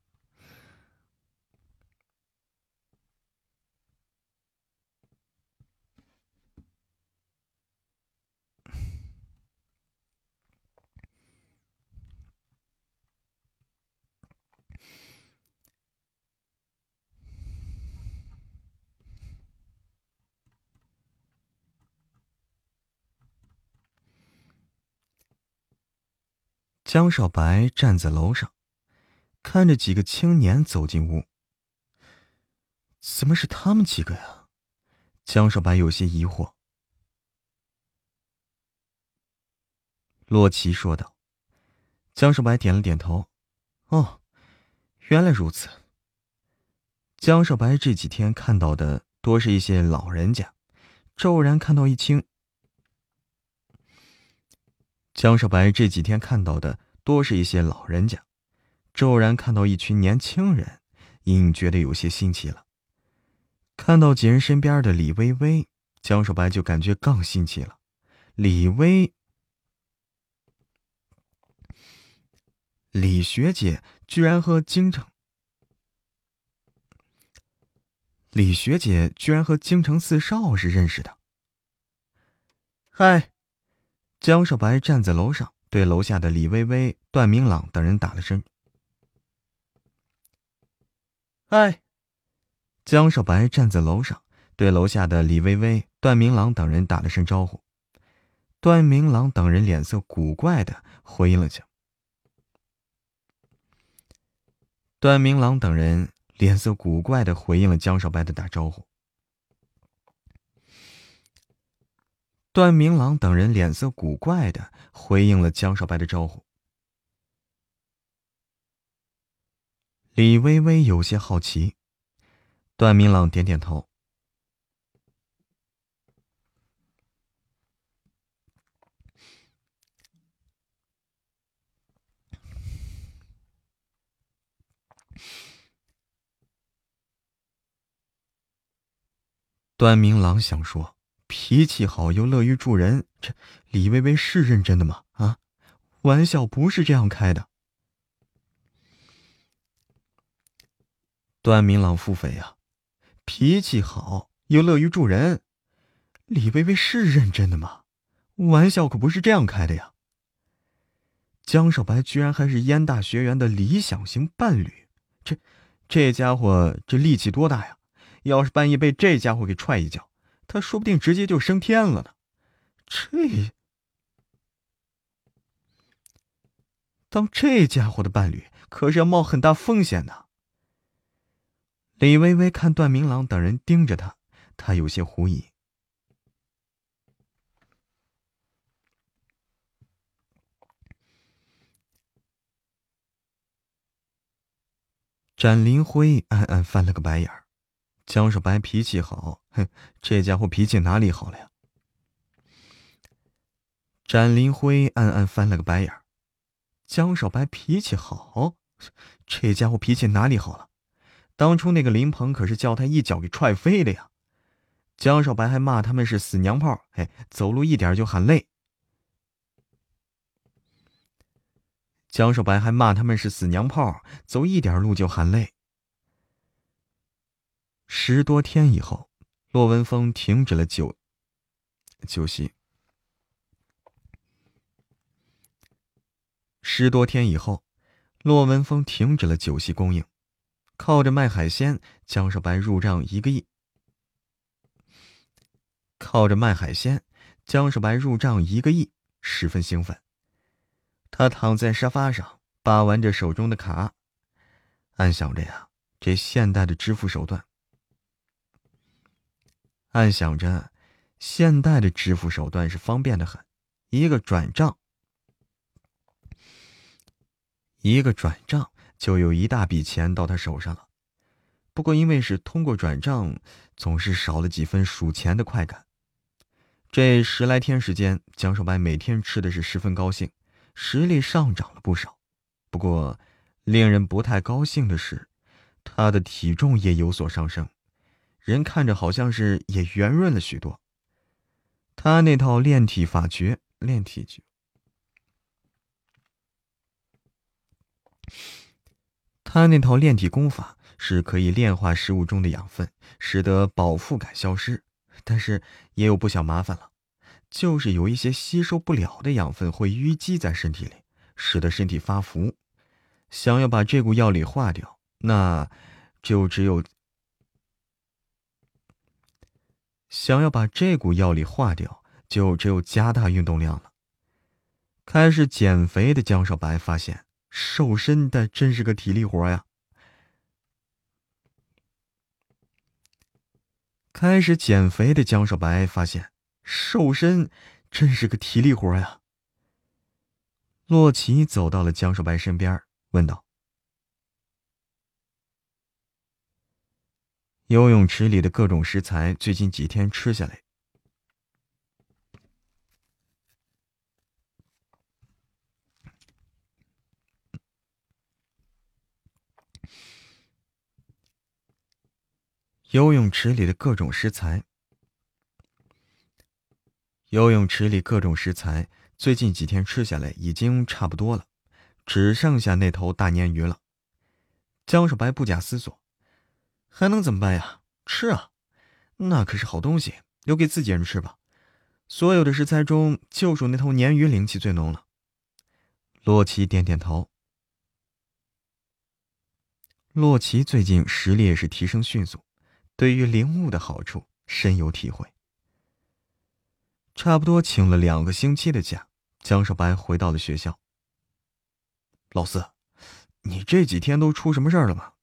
[SPEAKER 1] 江少白站在楼上，看着几个青年走进屋。怎么是他们几个呀？江少白有些疑惑。洛奇说道。江少白点了点头。哦，原来如此。江少白这几天看到的多是一些老人家，骤然看到一清。江少白这几天看到的多是一些老人家，骤然看到一群年轻人，隐隐觉得有些新奇了。看到几人身边的李微微，江少白就感觉更新奇了。李微，李学姐居然和京城，李学姐居然和京城四少是认识的。嗨。江少白站在楼上，对楼下的李微微、段明朗等人打了声：“嗨。”江少白站在楼上，对楼下的李微微、段明朗等人打了声招呼。段明朗等人脸色古怪的回应了下。段明朗等人脸色古怪的回应了江少白的打招呼。段明朗等人脸色古怪的回应了江少白的招呼。李微微有些好奇，段明朗点点头。段明朗想说。脾气好又乐于助人，这李微微是认真的吗？啊，玩笑不是这样开的。段明朗腹诽啊，脾气好又乐于助人，李微微是认真的吗？玩笑可不是这样开的呀。江少白居然还是燕大学员的理想型伴侣，这这家伙这力气多大呀！要是半夜被这家伙给踹一脚，他说不定直接就升天了呢。这当这家伙的伴侣，可是要冒很大风险的。李微微看段明朗等人盯着他，他有些狐疑。展林辉暗暗翻了个白眼儿，江少白脾气好，哼，[laughs] 这家伙脾气哪里好了呀？展林辉暗暗翻了个白眼，江少白脾气好，这家伙脾气哪里好了？当初那个林鹏可是叫他一脚给踹飞了呀！江少白还骂他们是死娘炮，哎，走路一点就喊累。江少白还骂他们是死娘炮，走一点路就喊累。十多天以后，骆文峰停止了酒酒席。十多天以后，骆文峰停止了酒席供应，靠着卖海鲜，江少白入账一个亿。靠着卖海鲜，江少白入账一个亿，十分兴奋。他躺在沙发上，把玩着手中的卡，暗想着呀，这现代的支付手段。暗想着，现代的支付手段是方便的很，一个转账，一个转账就有一大笔钱到他手上了。不过因为是通过转账，总是少了几分数钱的快感。这十来天时间，江少白每天吃的是十分高兴。实力上涨了不少，不过令人不太高兴的是，他的体重也有所上升，人看着好像是也圆润了许多。他那套炼体法诀，炼体诀，他那套炼体功法是可以炼化食物中的养分，使得饱腹感消失，但是也有不小麻烦了。就是有一些吸收不了的养分会淤积在身体里，使得身体发福。想要把这股药力化掉，那就只有想要把这股药力化掉，就只有加大运动量了。开始减肥的江少白发现，瘦身的真是个体力活呀。开始减肥的江少白发现。瘦身真是个体力活呀。洛奇走到了江少白身边，问道：“游泳池里的各种食材，最近几天吃下来。”游泳池里的各种食材。游泳池里各种食材，最近几天吃下来已经差不多了，只剩下那头大鲶鱼了。江少白不假思索，还能怎么办呀？吃啊！那可是好东西，留给自己人吃吧。所有的食材中，就属那头鲶鱼灵气最浓了。洛奇点点头。洛奇最近实力也是提升迅速，对于灵物的好处深有体会。差不多请了两个星期的假，江少白回到了学校。老四，你这几天都出什么事儿了吗？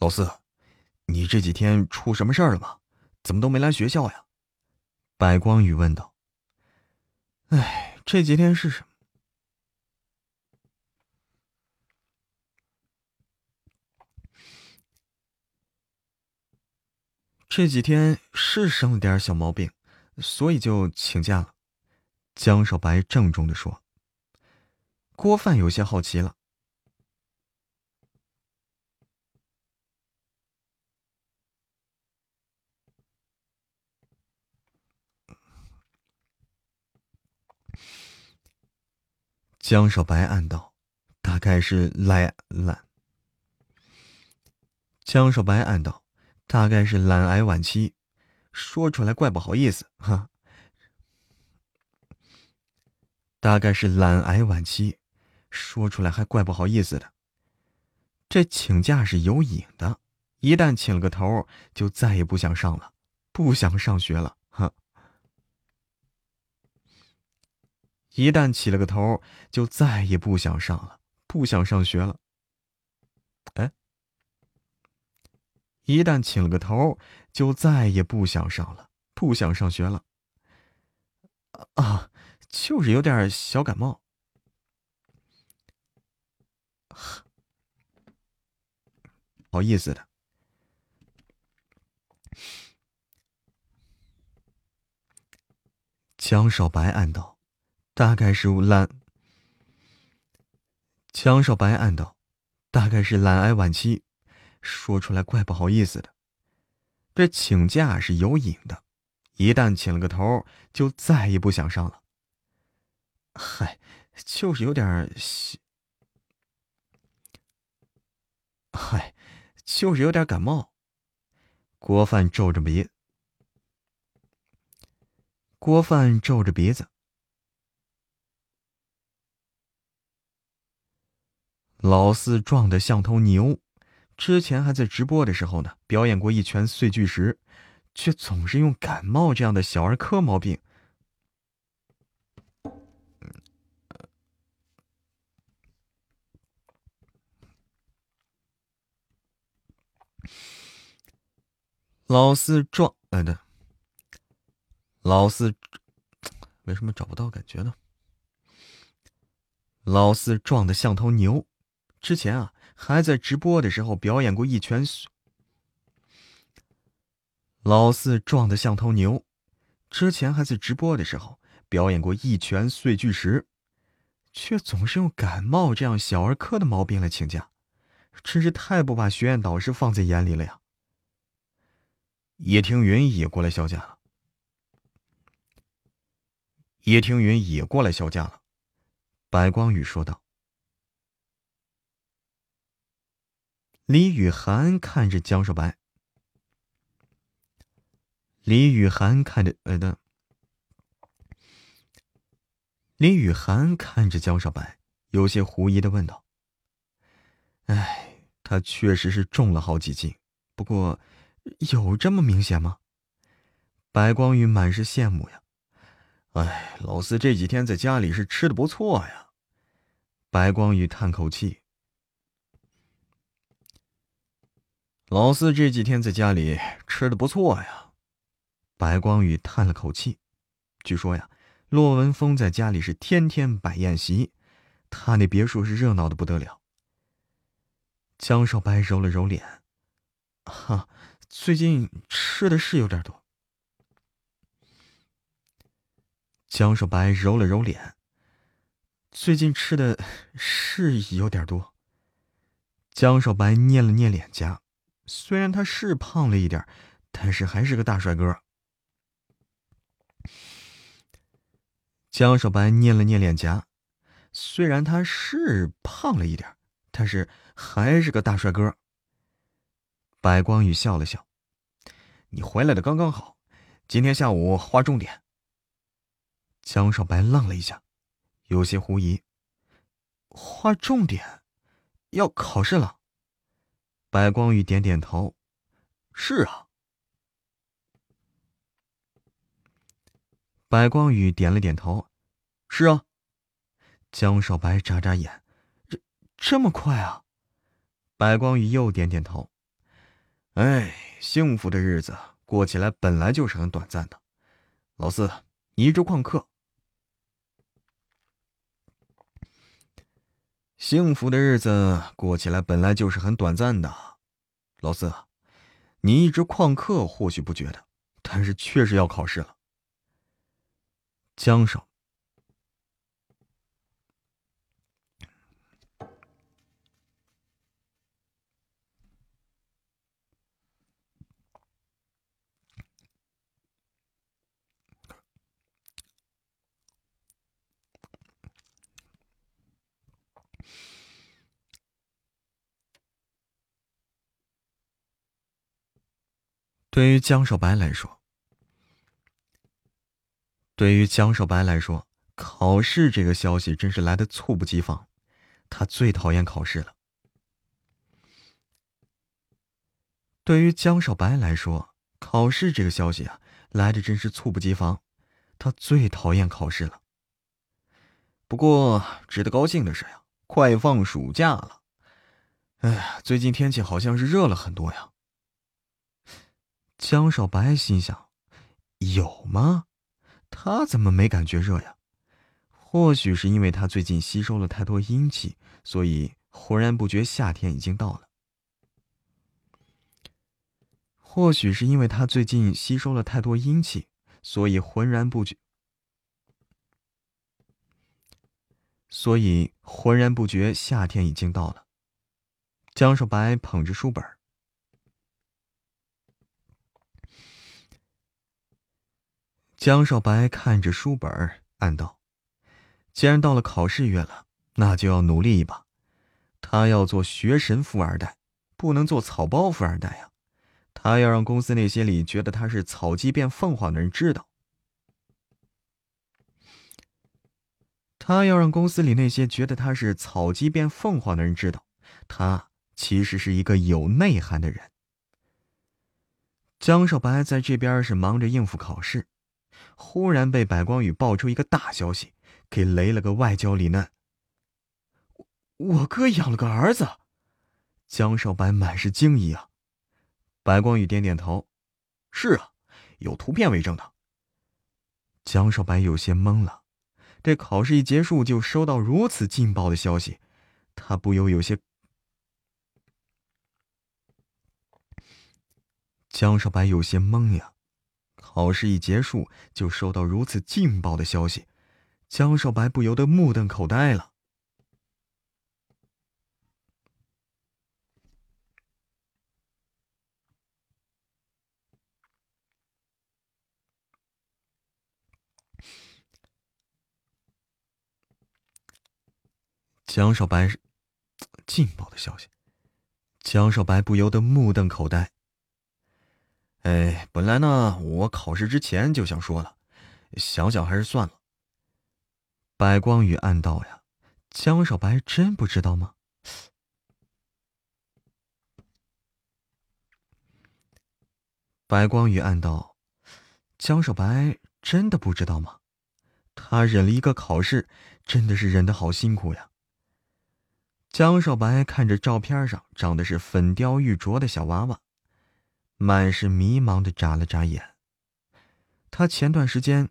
[SPEAKER 1] 老四，你这几天出什么事儿了吗？怎么都没来学校呀？白光宇问道。哎，这几天是什么？这几天是生了点小毛病，所以就请假了。江少白郑重的说。郭范有些好奇了。江少白暗道：“大概是懒懒。”江少白暗道。大概是懒癌晚期，说出来怪不好意思哈。大概是懒癌晚期，说出来还怪不好意思的。这请假是有瘾的，一旦请了个头，就再也不想上了，不想上学了。哼！一旦起了个头，就再也不想上了，不想上学了。哎，一旦起了个头，就再也不想上了，不想上学了。啊，就是有点小感冒。好意思的，江少白暗道：“大概是懒。”江少白暗道：“大概是懒癌晚期，说出来怪不好意思的。这请假是有瘾的，一旦请了个头，就再也不想上了。嗨，就是有点嗨。”就是有点感冒。郭范皱着鼻，郭范皱着鼻子。老四壮的像头牛，之前还在直播的时候呢，表演过一拳碎巨石，却总是用感冒这样的小儿科毛病。老四壮来的，老四为什么找不到感觉呢？老四壮的像头牛，之前啊还在直播的时候表演过一拳。老四壮的像头牛，之前还在直播的时候表演过一拳碎巨石，却总是用感冒这样小儿科的毛病来请假，真是太不把学院导师放在眼里了呀！叶听云也过来销假了。叶听云也过来销假了。白光宇说道。李雨涵看着江少白。李雨涵看着呃的。李雨涵看着江少白，有些狐疑的问道：“哎，他确实是重了好几斤，不过……”有这么明显吗？白光宇满是羡慕呀。哎，老四这几天在家里是吃的不错呀。白光宇叹口气。老四这几天在家里吃的不错呀。白光宇叹了口气。据说呀，骆文峰在家里是天天摆宴席，他那别墅是热闹的不得了。江少白揉了揉脸，哈。最近吃的是有点多。江少白揉了揉脸，最近吃的是有点多。江少白捏了捏脸颊，虽然他是胖了一点，但是还是个大帅哥。江少白捏了捏脸颊，虽然他是胖了一点，但是还是个大帅哥。白光宇笑了笑：“你回来的刚刚好，今天下午划重点。”江少白愣了一下，有些狐疑：“划重点，要考试了？”白光宇点点头：“是啊。”白光宇点了点头：“是啊。”江少白眨眨眼：“这这么快啊？”白光宇又点点头。哎，幸福的日子过起来本来就是很短暂的。老四，你一直旷课。幸福的日子过起来本来就是很短暂的。老四，你一直旷课或许不觉得，但是确实要考试了。江少。对于江少白来说，对于江少白来说，考试这个消息真是来的猝不及防。他最讨厌考试了。对于江少白来说，考试这个消息啊，来的真是猝不及防。他最讨厌考试了。不过值得高兴的是呀，快放暑假了。哎呀，最近天气好像是热了很多呀。江少白心想：有吗？他怎么没感觉热呀？或许是因为他最近吸收了太多阴气，所以浑然不觉夏天已经到了。或许是因为他最近吸收了太多阴气，所以浑然不觉，所以浑然不觉夏天已经到了。江少白捧着书本江少白看着书本暗道：“既然到了考试月了，那就要努力一把。他要做学神富二代，不能做草包富二代呀。”他要让公司那些里觉得他是草鸡变凤凰的人知道，他要让公司里那些觉得他是草鸡变凤凰的人知道，他其实是一个有内涵的人。江少白在这边是忙着应付考试，忽然被白光宇爆出一个大消息，给雷了个外焦里嫩。我哥养了个儿子，江少白满是惊异啊。白光宇点点头：“是啊，有图片为证的。”江少白有些懵了，这考试一结束就收到如此劲爆的消息，他不由有些……江少白有些懵呀，考试一结束就收到如此劲爆的消息，江少白不由得目瞪口呆了。江少白 [tsk] 劲爆的消息，江少白不由得目瞪口呆。哎，本来呢，我考试之前就想说了，想想还是算了。白光宇暗道呀，江少白真不知道吗？白光宇暗道，江少白真的不知道吗？他忍了一个考试，真的是忍得好辛苦呀。江少白看着照片上长得是粉雕玉琢的小娃娃，满是迷茫的眨了眨眼。他前段时间，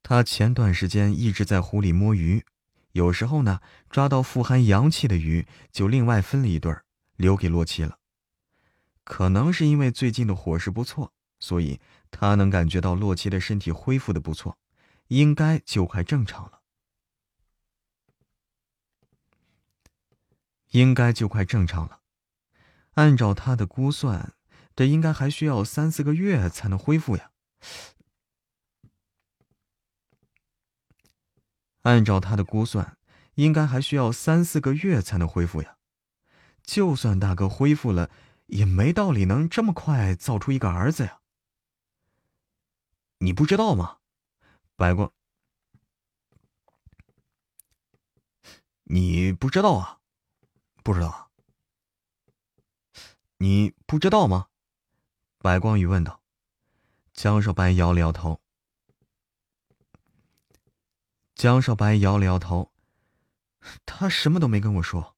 [SPEAKER 1] 他前段时间一直在湖里摸鱼，有时候呢抓到富含阳气的鱼，就另外分了一对儿留给洛奇了。可能是因为最近的伙食不错，所以他能感觉到洛奇的身体恢复的不错，应该就快正常了。应该就快正常了，按照他的估算，这应该还需要三四个月才能恢复呀。按照他的估算，应该还需要三四个月才能恢复呀。就算大哥恢复了，也没道理能这么快造出一个儿子呀。你不知道吗？白光，你不知道啊？不知道，你不知道吗？白光宇问道。江少白摇了摇头。江少白摇了摇头，他什么都没跟我说。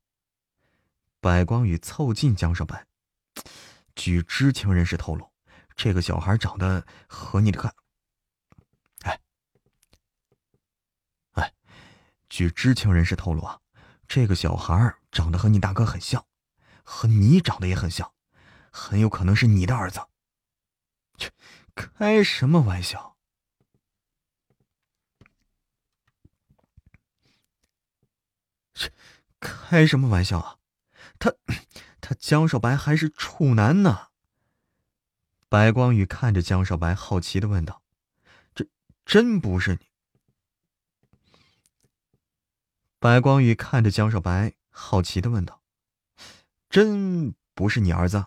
[SPEAKER 1] 白光宇凑近江少白，据知情人士透露，这个小孩长得和你的看，哎，哎，据知情人士透露啊。这个小孩长得和你大哥很像，和你长得也很像，很有可能是你的儿子。切，开什么玩笑？切，开什么玩笑啊？他，他江少白还是处男呢。白光宇看着江少白，好奇的问道：“这真不是你？”白光宇看着江少白，好奇的问道：“真不是你儿子？”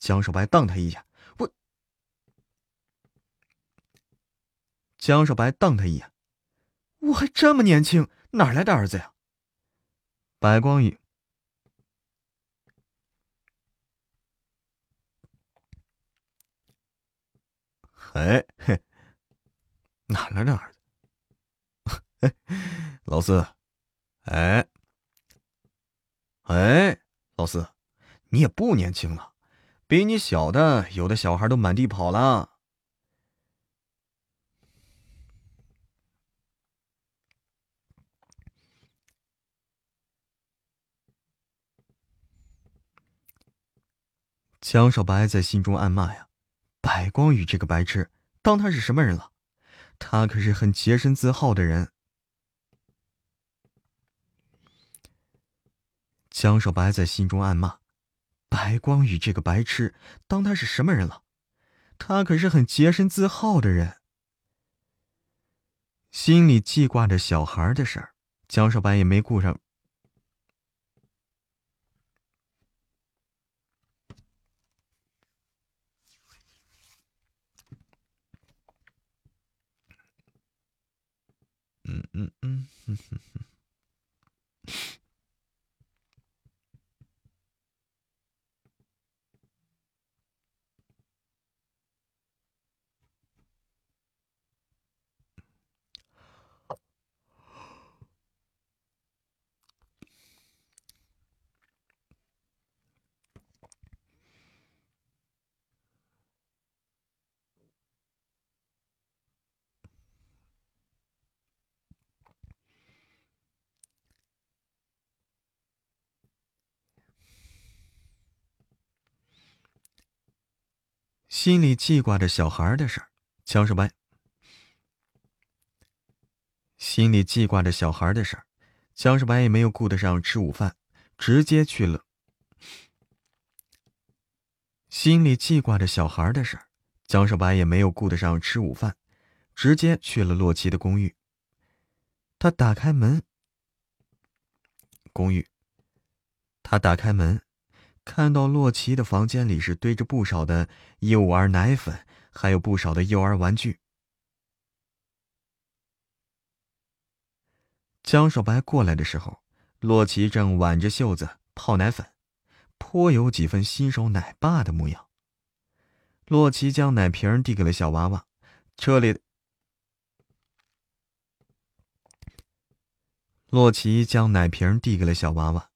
[SPEAKER 1] 江少白瞪他一眼：“我。”江少白瞪他一眼：“我还这么年轻，哪来的儿子呀？白光宇，哎嘿，哪来的儿子？[laughs] 老四，哎，哎，老四，你也不年轻了，比你小的有的小孩都满地跑了。江少白在心中暗骂呀：“白光宇这个白痴，当他是什么人了？他可是很洁身自好的人。”江少白在心中暗骂：“白光宇这个白痴，当他是什么人了？他可是很洁身自好的人。”心里记挂着小孩的事儿，江少白也没顾上。嗯嗯嗯哼哼哼。心里记挂着小孩的事儿，江少白。心里记挂着小孩的事儿，江少白也没有顾得上吃午饭，直接去了。心里记挂着小孩的事儿，江少白也没有顾得上吃午饭，直接去了洛奇的公寓。他打开门，公寓。他打开门。看到洛奇的房间里是堆着不少的幼儿奶粉，还有不少的幼儿玩具。江少白过来的时候，洛奇正挽着袖子泡奶粉，颇有几分新手奶爸的模样。洛奇将奶瓶递给了小娃娃，车里。洛奇将奶瓶递给了小娃娃。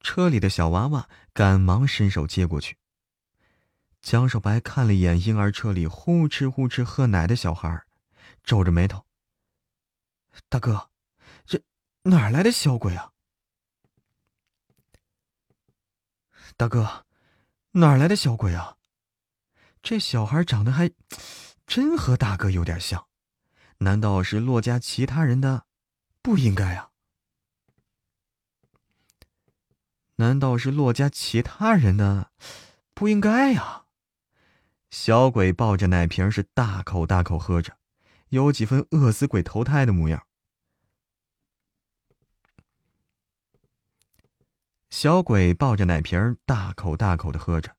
[SPEAKER 1] 车里的小娃娃赶忙伸手接过去。江少白看了一眼婴儿车里呼哧呼哧喝奶的小孩，皱着眉头：“大哥，这哪来的小鬼啊？”大哥，哪来的小鬼啊？这小孩长得还真和大哥有点像，难道是骆家其他人的？不应该啊。难道是洛家其他人的？不应该呀！小鬼抱着奶瓶是大口大口喝着，有几分饿死鬼投胎的模样。小鬼抱着奶瓶大口大口的喝着，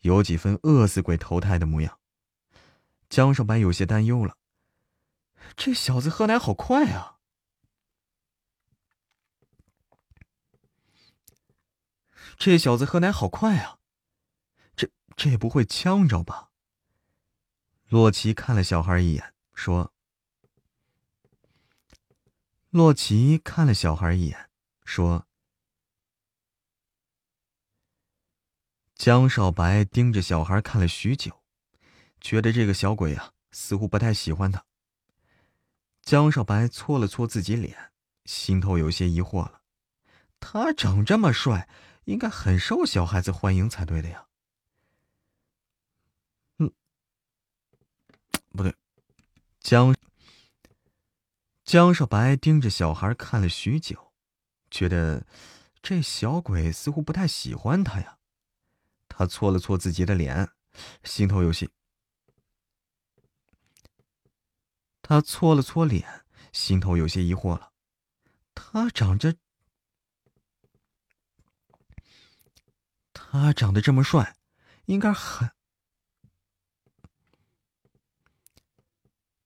[SPEAKER 1] 有几分饿死鬼投胎的模样。江少白有些担忧了，这小子喝奶好快啊！这小子喝奶好快啊！这这不会呛着吧？洛奇看了小孩一眼，说：“洛奇看了小孩一眼，说。”江少白盯着小孩看了许久，觉得这个小鬼啊，似乎不太喜欢他。江少白搓了搓自己脸，心头有些疑惑了：他长这么帅。应该很受小孩子欢迎才对的呀。嗯，不对，江江少白盯着小孩看了许久，觉得这小鬼似乎不太喜欢他呀。他搓了搓自己的脸，心头有些。他搓了搓脸，心头有些疑惑了。他长着。他长得这么帅，应该很……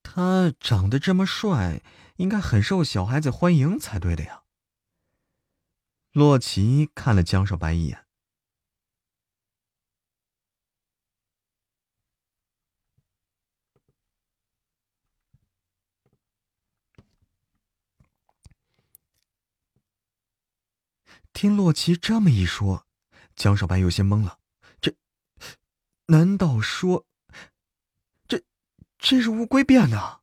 [SPEAKER 1] 他长得这么帅，应该很受小孩子欢迎才对的呀。洛奇看了江少白一眼。听洛奇这么一说，江少白有些懵了。这，难道说，这，这是乌龟变的？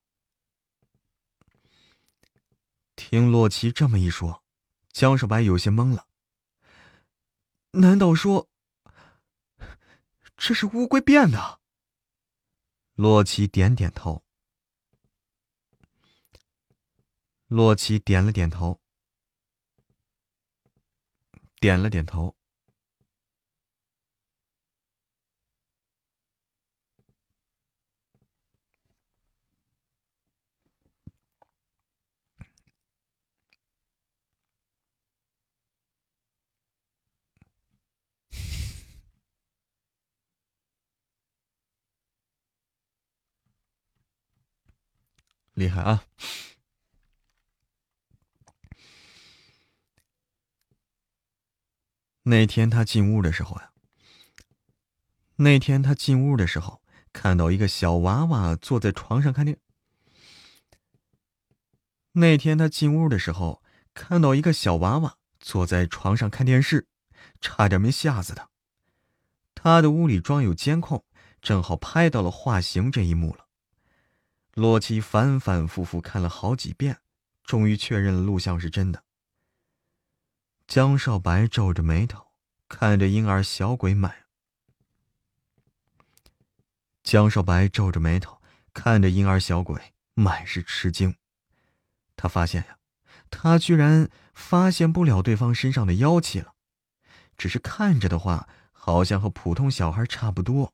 [SPEAKER 1] 听洛奇这么一说，江少白有些懵了。难道说，这是乌龟变的？洛奇点点头。洛奇点了点头。点了点头，厉害啊！那天他进屋的时候呀，那天他进屋的时候，看到一个小娃娃坐在床上看电。那天他进屋的时候，看到一个小娃娃坐在床上看电视，差点没吓死他。他的屋里装有监控，正好拍到了化形这一幕了。洛奇反反复复看了好几遍，终于确认了录像是真的。江少白皱着眉头看着婴儿小鬼满。江少白皱着眉头看着婴儿小鬼，满是吃惊。他发现呀，他居然发现不了对方身上的妖气了，只是看着的话，好像和普通小孩差不多。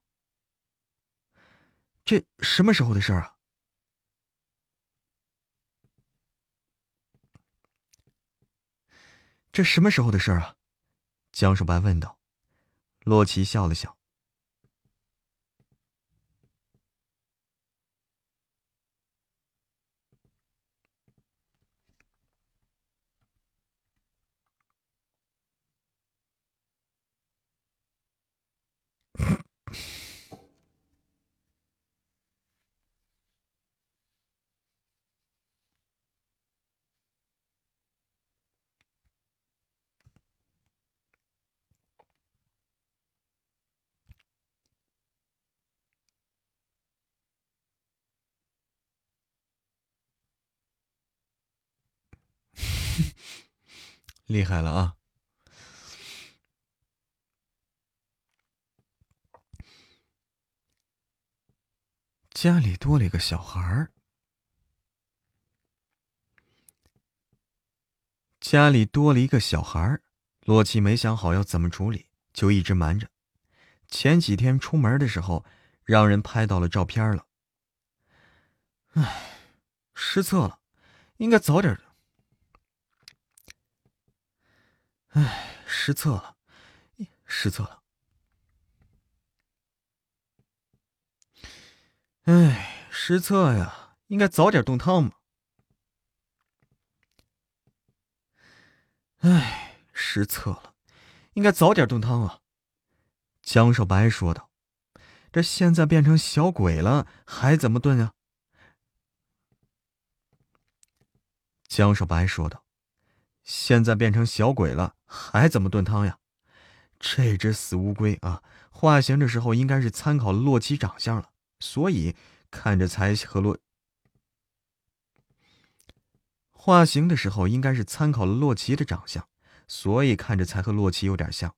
[SPEAKER 1] 这什么时候的事儿啊？这什么时候的事啊？江守白问道。洛奇笑了笑。厉害了啊！家里多了一个小孩儿，家里多了一个小孩儿。洛奇没想好要怎么处理，就一直瞒着。前几天出门的时候，让人拍到了照片了。唉，失策了，应该早点。唉，失策了，失策了。唉，失策呀，应该早点炖汤嘛。唉，失策了，应该早点炖汤啊。江少白说道：“这现在变成小鬼了，还怎么炖呀？”江少白说道。现在变成小鬼了，还怎么炖汤呀？这只死乌龟啊，化形的时候应该是参考洛奇长相了，所以看着才和洛化形的时候应该是参考了洛奇的长相，所以看着才和洛奇有点像。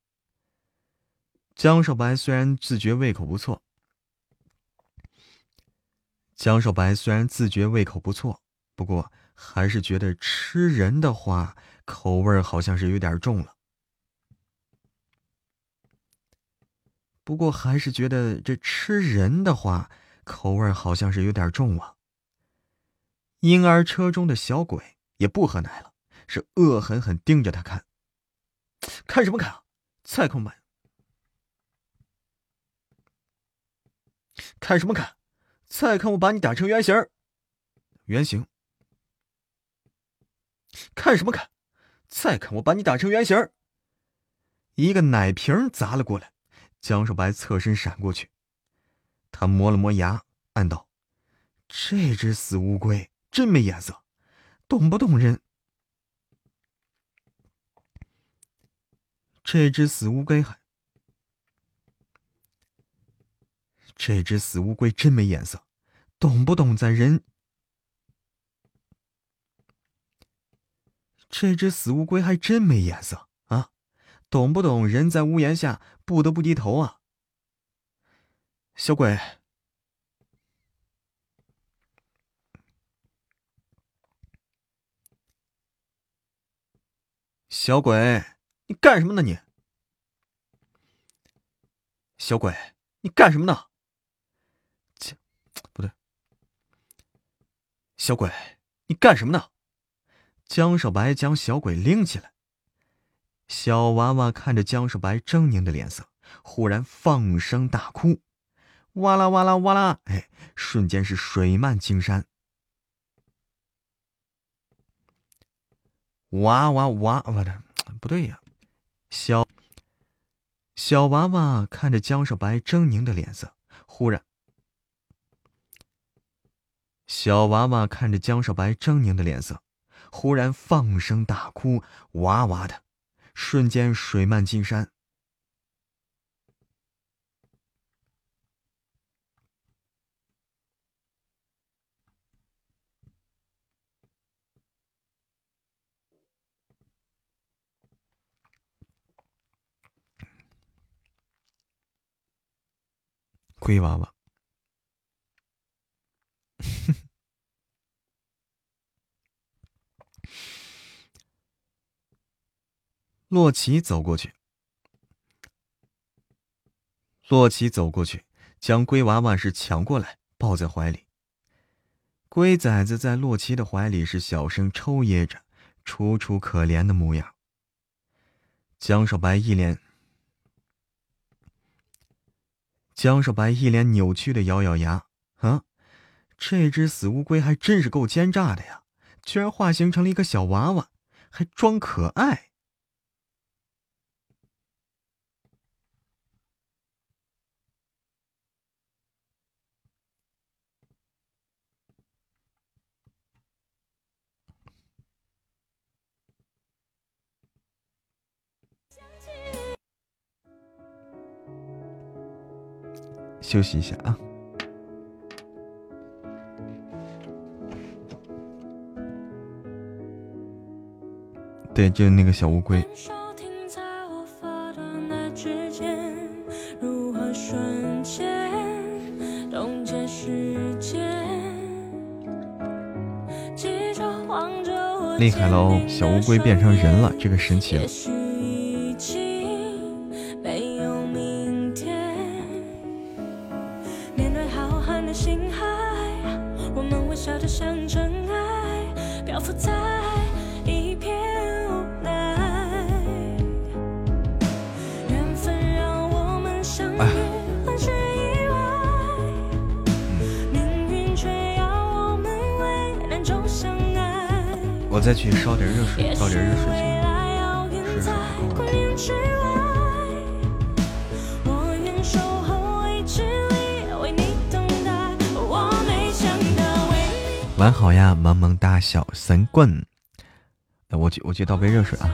[SPEAKER 1] 江少白虽然自觉胃口不错，江少白虽然自觉胃口不错，不过还是觉得吃人的话。口味好像是有点重了，不过还是觉得这吃人的话，口味好像是有点重啊。婴儿车中的小鬼也不喝奶了，是恶狠狠盯着他看。看什么看啊？再看看什么看？再看我把你打成原形原形。看什么看？再看我把你打成原形！一个奶瓶砸了过来，江少白侧身闪过去。他磨了磨牙，暗道：“这只死乌龟真没眼色，动不动人。这只死乌龟还……这只死乌龟真没眼色，懂不懂在人……这只死乌龟还真没眼色啊，懂不懂人在屋檐下不得不低头啊。”小鬼，小鬼，你干什么呢？你，小鬼，你干什么呢？切，不对，小鬼，你干什么呢？江少白将小鬼拎起来，小娃娃看着江少白狰狞的脸色，忽然放声大哭。哇啦哇啦哇啦！哎，瞬间是水漫金山。哇哇哇！我的不对呀，小小娃娃看着江少白狰狞的脸色，忽然，小娃娃看着江少白狰狞的脸色，忽然放声大哭，哇哇的，瞬间水漫金山。龟娃娃，[laughs] 洛奇走过去。洛奇走过去，将龟娃娃是抢过来，抱在怀里。龟崽子在洛奇的怀里是小声抽噎着，楚楚可怜的模样。江少白一脸。江少白一脸扭曲的咬咬牙，啊，这只死乌龟还真是够奸诈的呀，居然化形成了一个小娃娃，还装可爱。休息一下啊！对，就是那个小乌龟。厉害喽！小乌龟变成人了，这个神奇了。点热水，倒点热水去。水水不够晚好呀，萌萌哒小神棍。我去，我去倒杯热水啊。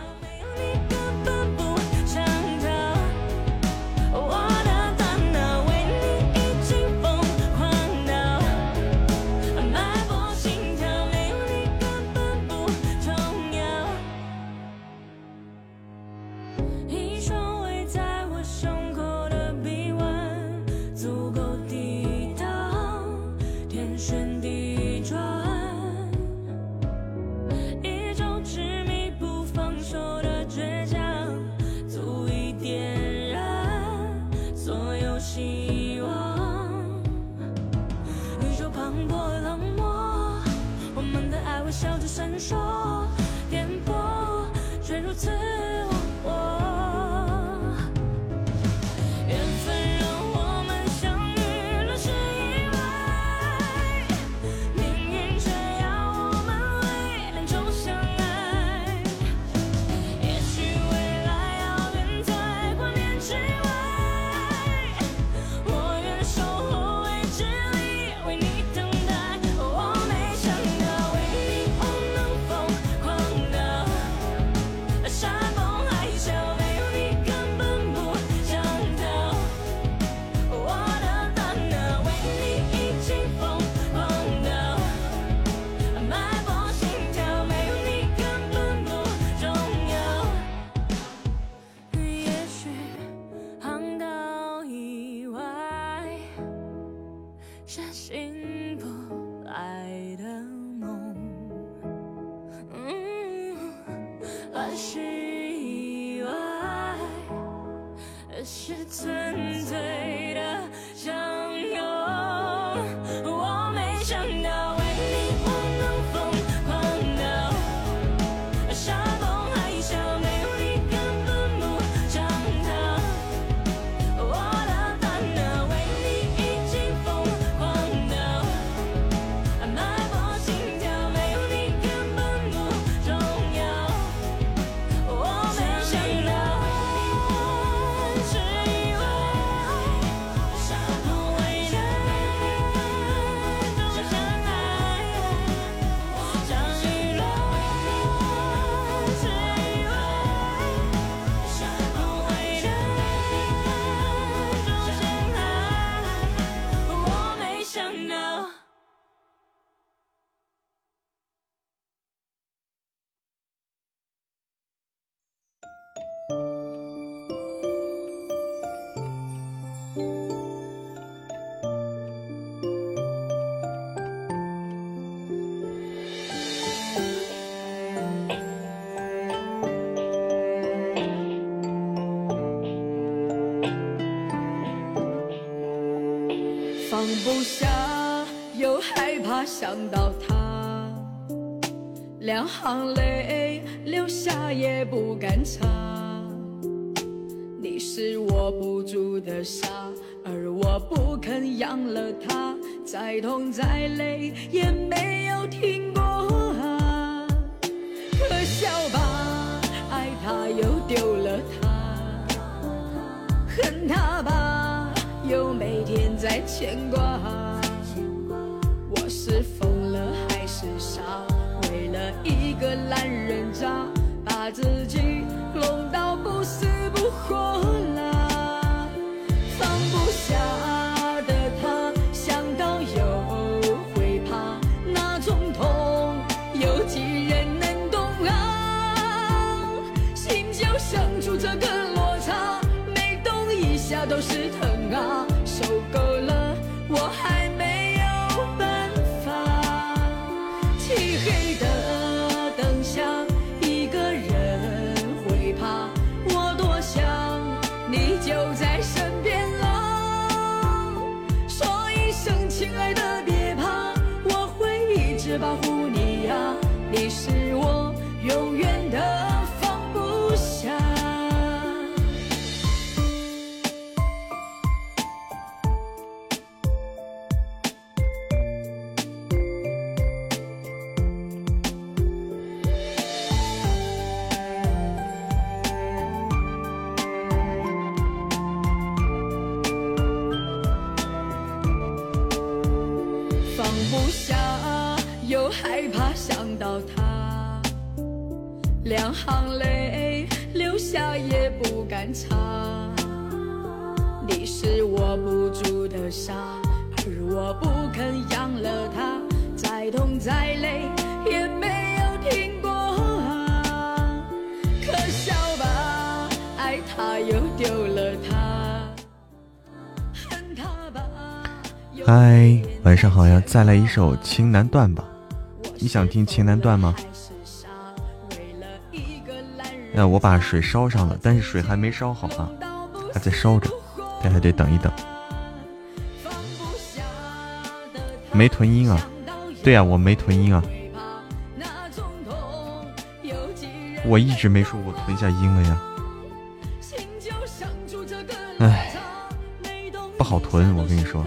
[SPEAKER 1] 不下，又害怕
[SPEAKER 2] 想到他，两行泪流下也不敢擦。你是握不住的沙，而我不肯扬了它，再痛再累也没牵挂。我是疯了还是傻？为了一个烂人渣，把自己弄到不死不活的沙，而我不肯养了它，再痛再累也没有停过啊！可笑吧，爱他又丢了他，恨他吧。
[SPEAKER 1] 嗨，晚上好呀，再来一首《情难断》吧，你想听《情难断》吗？那我把水烧上了，但是水还没烧好啊，还在烧着，这还得等一等。没囤音啊？对呀，我没囤音啊。我一直没说我囤下音了呀。哎，不好囤，我跟你说。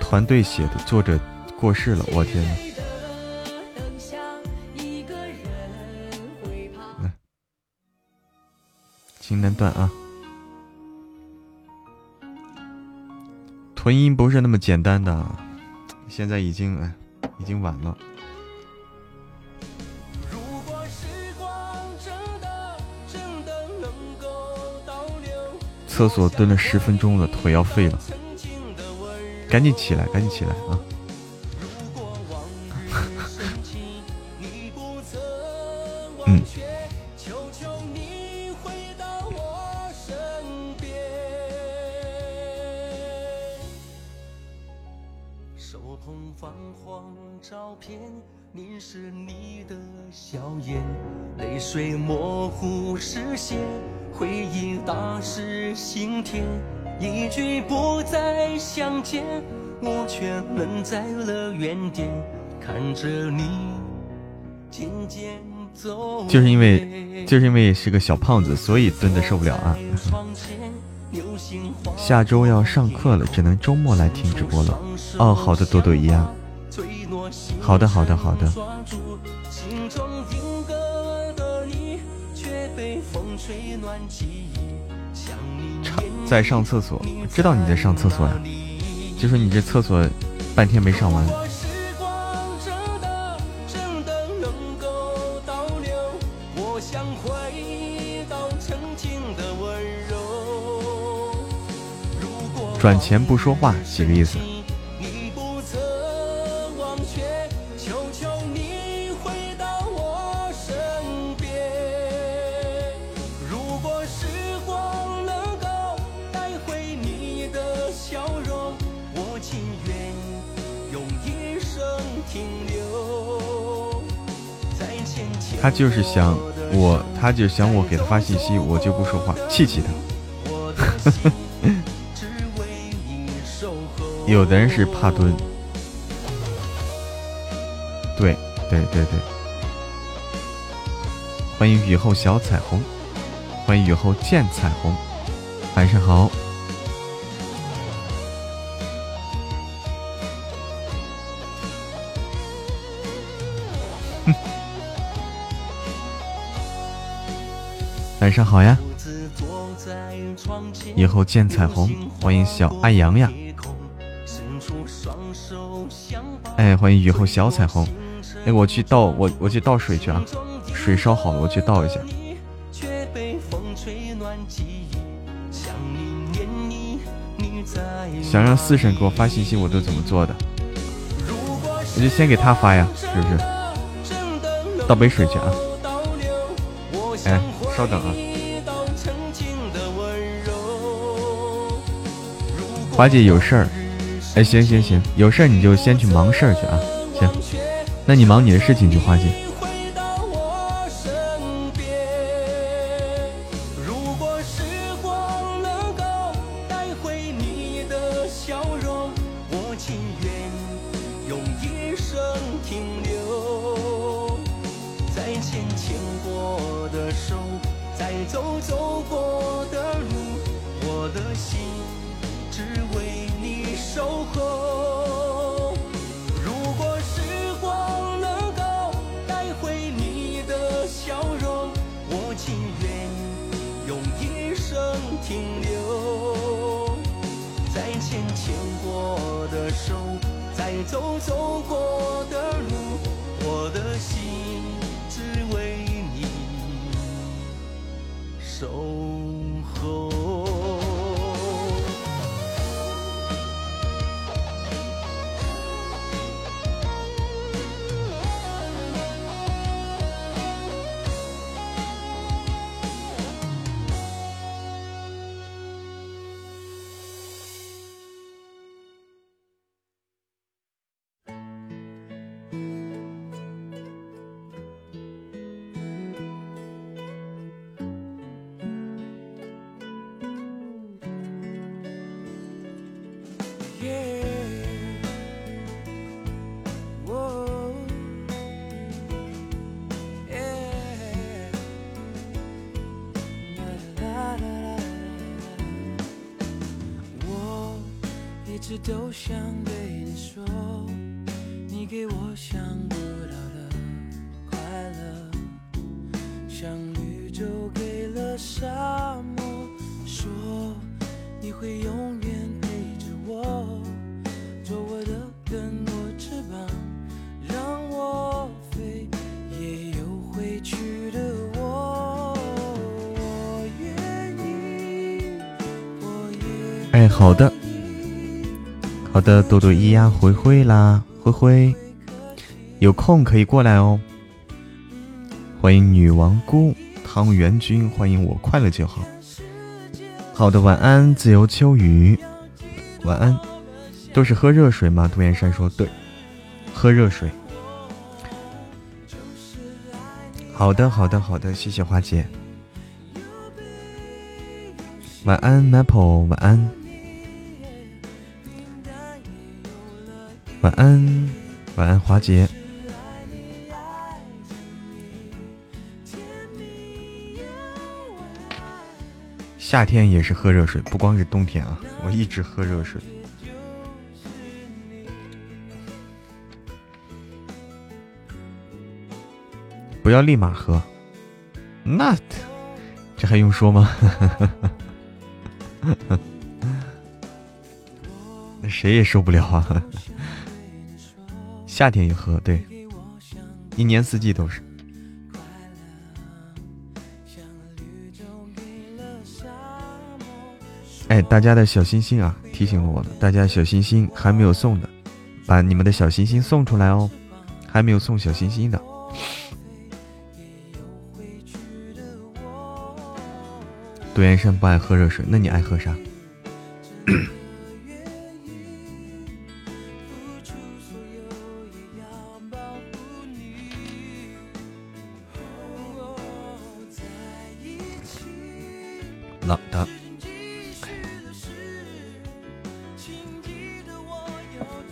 [SPEAKER 1] 团队写的，作者过世了，我天呐。情难断啊！囤音不是那么简单的，现在已经哎，已经晚了。厕所蹲了十分钟了，腿要废了，赶紧起来，赶紧起来啊！
[SPEAKER 5] 泪水模糊视线，回忆打湿心田，一句不再相见，我却愣在了原点，看着你渐渐走。
[SPEAKER 4] 就是因为就是因为是个小胖子，所以蹲的受不了啊。下周要上课了，只能周末来听直播了。哦，好的，朵朵一样。好的，好的，好的。在上厕所，知道你在上厕所呀？就说你这厕所半天没上完。转钱不说话，几个意思？他就是想我，他就想我给他发信息，我就不说话，气气他。[laughs] 有的人是怕蹲，对对对对。欢迎雨后小彩虹，欢迎雨后见彩虹，晚上好。晚上好呀！以后见彩虹，欢迎小爱阳呀。哎，欢迎雨后小彩虹。哎，我去倒我我去倒水去啊，水烧好了，我去倒一下。想让四婶给我发信息，我都怎么做的？我就先给他发呀，是不是？倒杯水去啊。哎。稍等啊，花姐有事儿，哎，行行行，有事儿你就先去忙事儿去啊，行，那你忙你的事情去，花姐。牵过的手再走走过的路我的心只为你。守好的，好的，多多咿呀灰灰啦，灰灰，有空可以过来哦。欢迎女王姑汤圆君，欢迎我快乐就好。好的，晚安，自由秋雨，晚安。都是喝热水吗？杜岩山说对。
[SPEAKER 1] 喝热水。好的，好的，好的，谢谢花姐。晚安，Maple，晚安。晚安，晚安，华姐。夏天也是喝热水，不光是冬天啊，我一直喝热水。不要立马喝，那这还用说吗？[laughs] 那谁也受不了啊！夏天也喝，对，一年四季都是。哎，大家的小心心啊，提醒了我了，大家小心心还没有送的，把你们的小心心送出来哦，还没有送小心心的。杜岩山不爱喝热水，那你爱喝啥？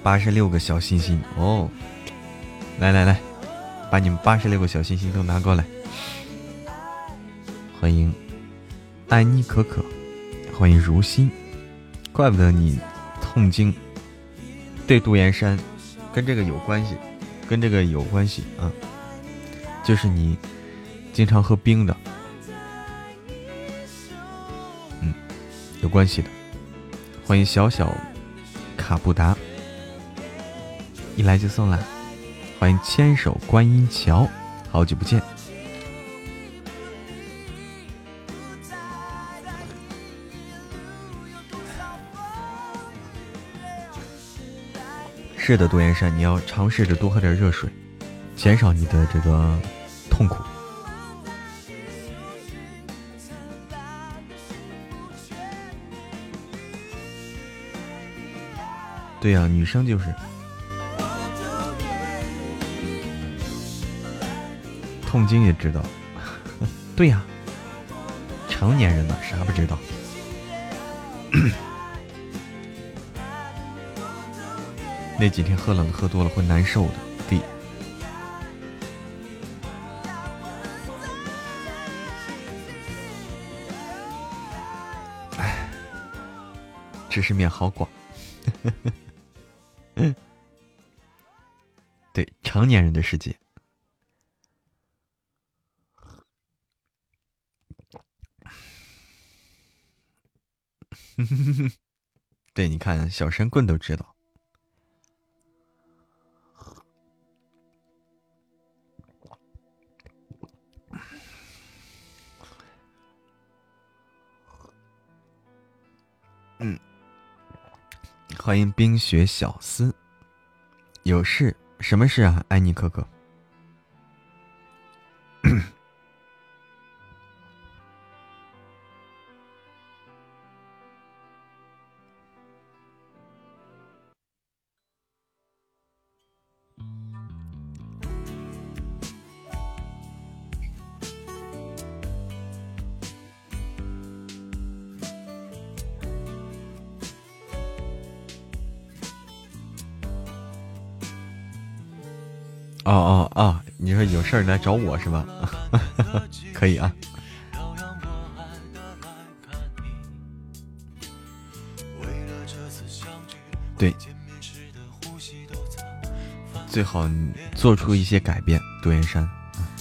[SPEAKER 1] 八十六个小心心哦，来来来，把你们八十六个小心心都拿过来，欢迎。爱妮可可，欢迎如心，怪不得你痛经，对杜岩山，跟这个有关系，跟这个有关系啊，就是你经常喝冰的，嗯，有关系的。欢迎小小卡布达，一来就送了，欢迎千手观音桥，好久不见。是的，杜岩山，你要尝试着多喝点热水，减少你的这个痛苦。对呀，女生就是痛经也知道。[laughs] 对呀，成年人了，啥不知道？[coughs] 那几天喝冷喝多了会难受的，弟。哎，知识面好广。[laughs] 对，成年人的世界。哼哼哼哼对，你看，小神棍都知道。嗯，欢迎冰雪小司。有事？什么事啊？爱你可可。有事儿来找我是吧？[laughs] 可以啊。对，最好做出一些改变，杜岩山。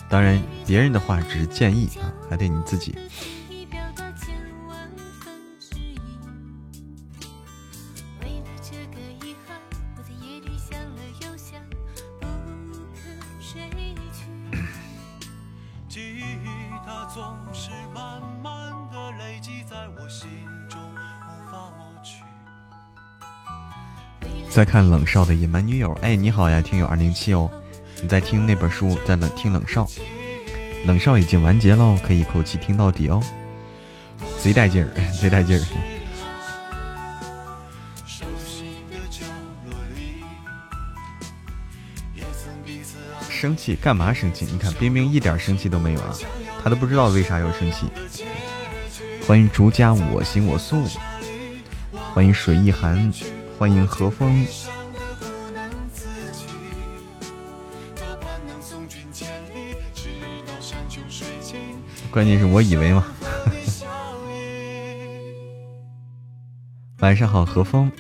[SPEAKER 1] 当然，别人的话只是建议啊，还得你自己。看冷少的野蛮女友，哎，你好呀，听友二零七哦，你在听那本书，在冷听冷少，冷少已经完结喽，可以一口气听到底哦，贼带劲儿，[laughs] 贼带劲儿。生气？干嘛生气？你看冰冰一点生气都没有啊，他都不知道为啥要生气。欢迎竹家我行我素，欢迎水一寒，欢迎和风。关键是我以为嘛。[laughs] 晚上好，何风。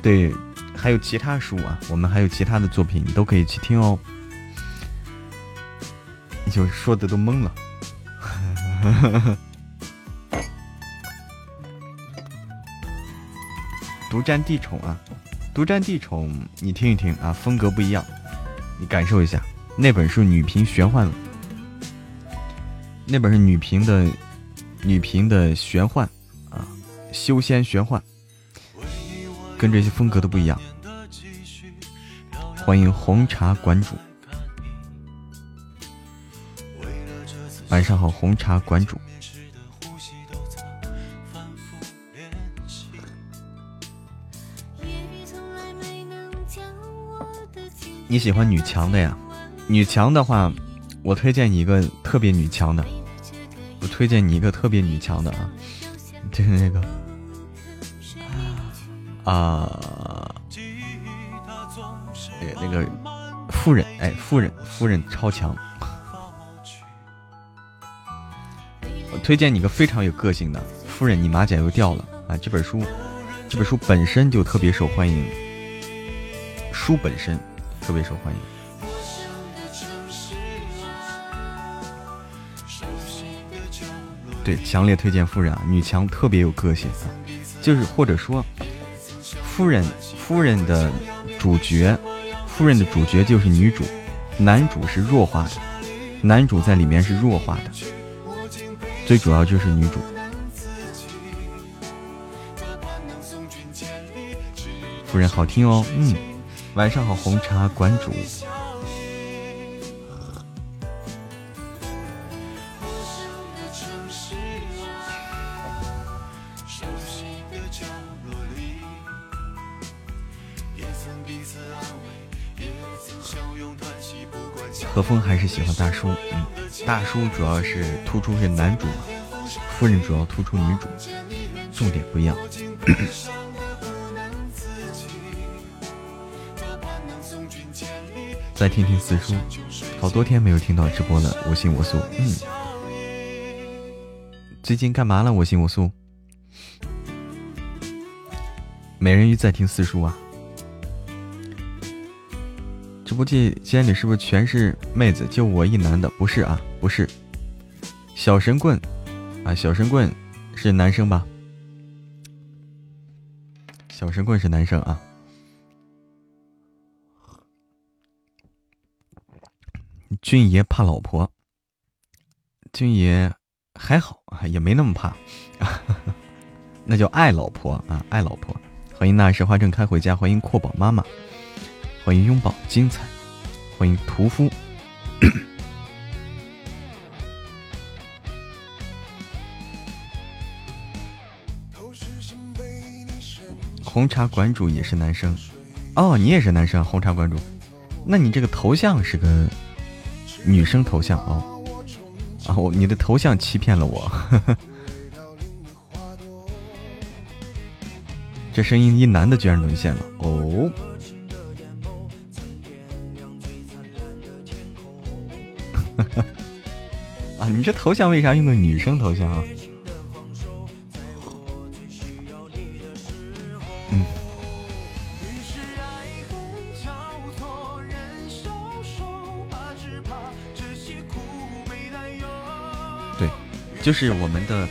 [SPEAKER 1] 对，还有其他书啊，我们还有其他的作品，你都可以去听哦。你就说的都懵了。独占地宠啊，独占地宠，你听一听啊，风格不一样，你感受一下。那本是女频玄幻，那本是女频的女频的玄幻啊，修仙玄幻，跟这些风格都不一样。欢迎红茶馆主，晚上好，红茶馆主。你喜欢女强的呀？女强的话，我推荐你一个特别女强的。我推荐你一个特别女强的啊，就是那个啊，哎，那个夫人，哎，夫人，夫人超强。我推荐你个非常有个性的夫人，你马甲又掉了啊！这本书，这本书本身就特别受欢迎，书本身特别受欢迎。对，强烈推荐夫人啊，女强特别有个性啊，就是或者说，夫人夫人的主角，夫人的主角就是女主，男主是弱化的，男主在里面是弱化的，最主要就是女主。夫人好听哦，嗯，晚上好，红茶馆主。风还是喜欢大叔，嗯，大叔主要是突出是男主嘛，夫人主要突出女主，重点不一样。再听听四叔，好多天没有听到直播了，我行我素，嗯，最近干嘛了？我行我素，美人鱼在听四叔啊。直播间里是不是全是妹子？就我一男的？不是啊，不是。小神棍啊，小神棍是男生吧？小神棍是男生啊。俊爷怕老婆，俊爷还好啊，也没那么怕，[laughs] 那叫爱老婆啊，爱老婆。欢迎那时花正开回家，欢迎阔宝妈妈。欢迎拥抱精彩，欢迎屠夫，[coughs] 红茶馆主也是男生。哦，你也是男生，红茶馆主，那你这个头像是个女生头像哦，啊，我你的头像欺骗了我，[laughs] 这声音一男的居然沦陷了哦。[laughs] 啊，你这头像为啥用的女生头像啊？嗯。对，就是我们的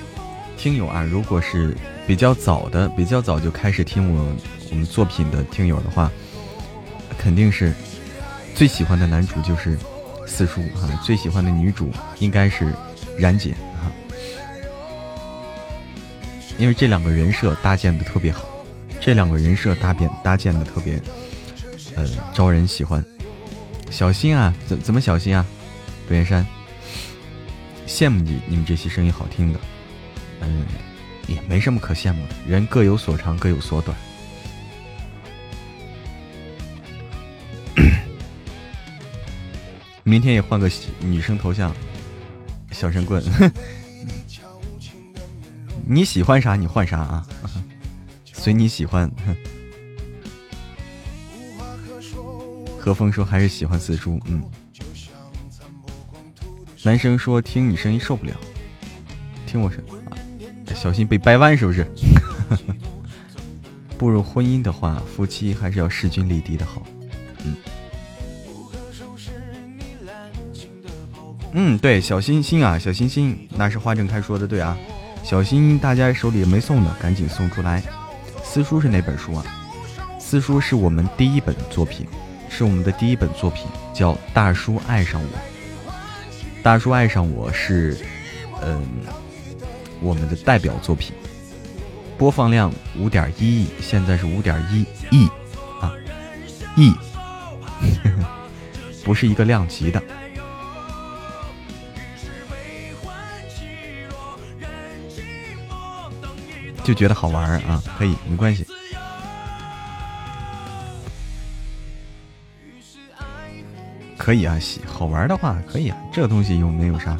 [SPEAKER 1] 听友啊，如果是比较早的、比较早就开始听我我们作品的听友的话，肯定是最喜欢的男主就是。四叔啊，最喜欢的女主应该是冉姐啊，因为这两个人设搭建的特别好，这两个人设搭建搭建的特别，呃，招人喜欢。小心啊，怎怎么小心啊？独岩山，羡慕你你们这些声音好听的，嗯，也没什么可羡慕的，人各有所长，各有所短。明天也换个女生头像，小神棍。[laughs] 你喜欢啥你换啥啊，随你喜欢。何风说还是喜欢四叔，嗯。男生说听你声音受不了，听我声啊，小心被掰弯是不是？[laughs] 步入婚姻的话，夫妻还是要势均力敌的好，嗯。嗯，对，小星星啊，小星星，那是花正开说的对啊，小星大家手里没送的，赶紧送出来。四叔是哪本书啊？四叔是我们第一本作品。是我们的第一本作品，叫《大叔爱上我》。大叔爱上我是，嗯，我们的代表作品，播放量五点一亿，现在是五点一亿啊，亿，[laughs] 不是一个量级的，就觉得好玩啊，可以，没关系。可以啊，喜好玩的话可以啊，这个东西又没有啥。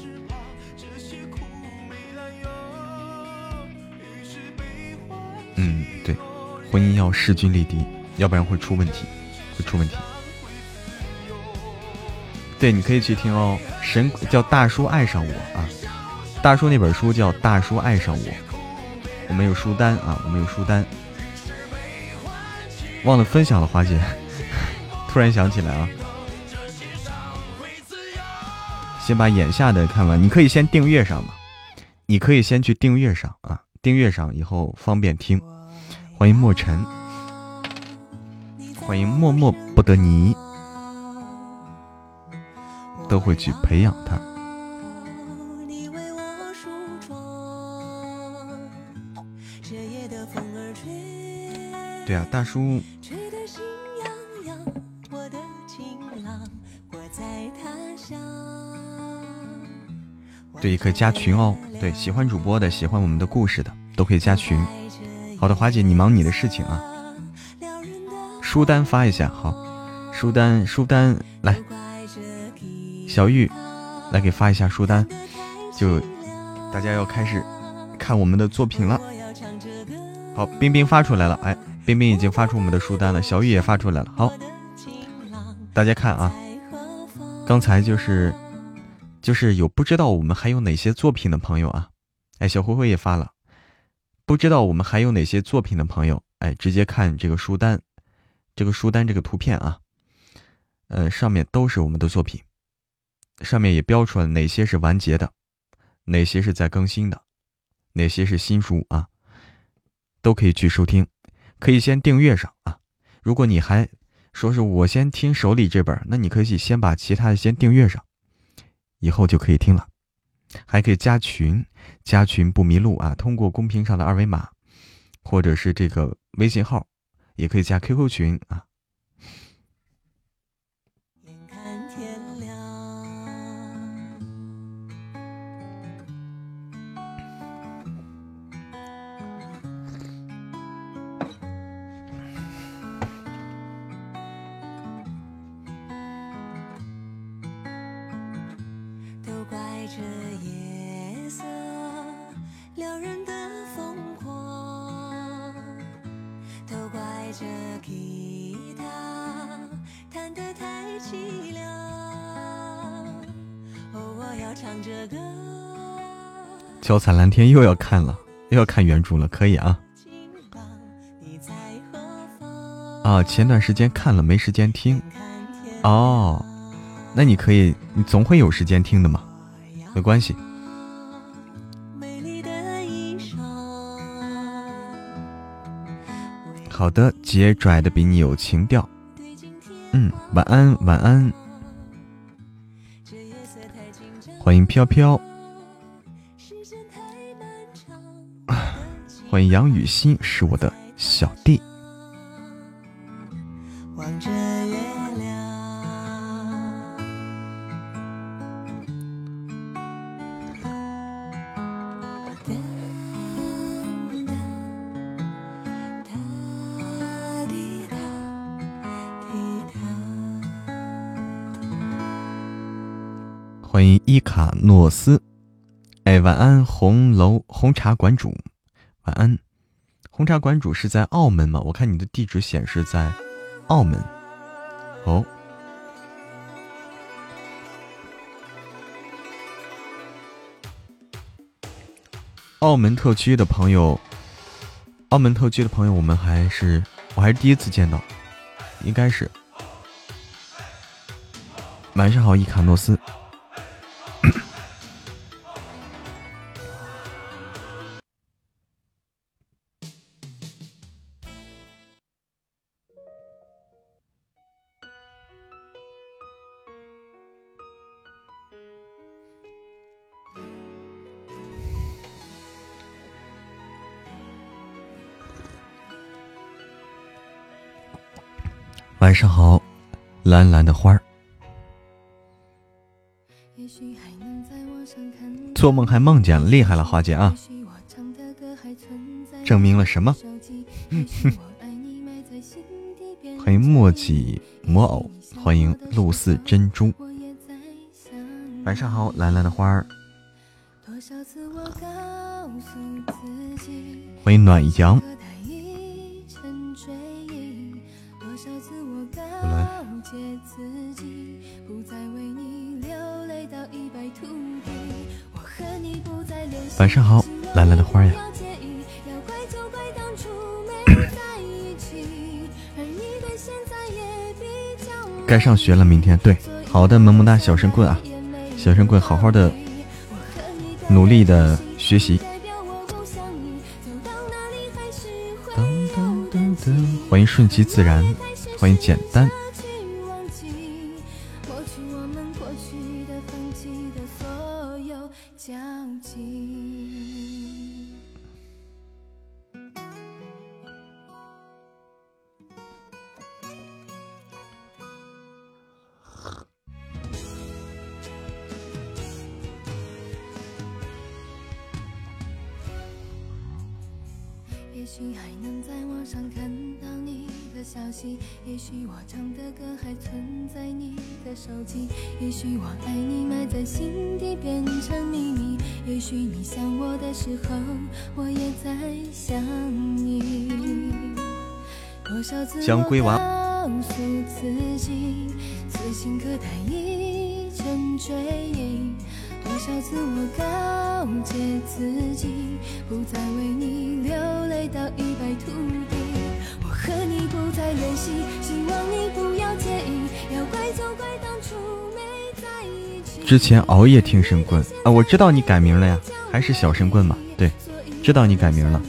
[SPEAKER 1] 嗯，对，婚姻要势均力敌，要不然会出问题，会出问题。对，你可以去听哦，神叫大叔爱上我啊，大叔那本书叫大叔爱上我，我们有书单啊，我们有书单。忘了分享了，花姐，[laughs] 突然想起来啊。先把眼下的看完，你可以先订阅上嘛？你可以先去订阅上啊，订阅上以后方便听。欢迎墨尘，欢迎默默不得你，都会去培养他。对啊，大叔。对，可以加群哦。对，喜欢主播的，喜欢我们的故事的，都可以加群。好的，华姐，你忙你的事情啊。书单发一下，好，书单书单来，小玉来给发一下书单，就大家要开始看我们的作品了。好，冰冰发出来了，哎，冰冰已经发出我们的书单了，小玉也发出来了。好，大家看啊，刚才就是。就是有不知道我们还有哪些作品的朋友啊，哎，小灰灰也发了，不知道我们还有哪些作品的朋友，哎，直接看这个书单，这个书单这个图片啊，呃，上面都是我们的作品，上面也标出了哪些是完结的，哪些是在更新的，哪些是新书啊，都可以去收听，可以先订阅上啊。如果你还说是我先听手里这本，那你可以先把其他的先订阅上。以后就可以听了，还可以加群，加群不迷路啊！通过公屏上的二维码，或者是这个微信号，也可以加 QQ 群啊。脚踩蓝天又要看了，又要看原著了，可以啊。啊，前段时间看了，没时间听。哦，那你可以，你总会有时间听的嘛，没关系。好的，姐拽的比你有情调。嗯，晚安，晚安。欢迎飘飘。欢迎杨雨欣，是我的小弟。
[SPEAKER 3] 望着月欢迎伊卡诺斯，哎，晚安，红楼红茶馆主。安。红茶馆主是在澳门吗？我看你的地址显示在澳门。哦，澳门特区的朋友，澳门特区的朋友，我们还是我还是第一次见到，应该是。晚上好，伊卡诺斯。晚上好，蓝蓝的花儿。做梦还梦见了，厉害了，花姐啊！证明了什么？欢迎墨迹魔偶，欢迎露似珍珠。晚上好，蓝蓝的花儿。欢迎暖阳。该上学了，明天对，好的，萌萌哒，小神棍啊，小神棍，好好的，努力的学习。欢迎顺其自然，欢迎简单。将也许还能
[SPEAKER 2] 在
[SPEAKER 3] 网上
[SPEAKER 2] 看到
[SPEAKER 3] 你
[SPEAKER 2] 的消息也
[SPEAKER 3] 许我唱的歌还存在你的手机
[SPEAKER 2] 也许我爱
[SPEAKER 3] 你埋在心底变成秘密
[SPEAKER 2] 也许你
[SPEAKER 3] 想我的时候我也在想你。多少次
[SPEAKER 1] 我
[SPEAKER 3] 告诉自己此情可待已成追忆多少次
[SPEAKER 2] 我
[SPEAKER 3] 告诫自己不再为你流泪到一败涂地。我和你不再联系希望你不要介意要怪就怪当初没在一起。之前熬夜听神棍啊我知道你改名了呀还是小神棍嘛对知道你改名了。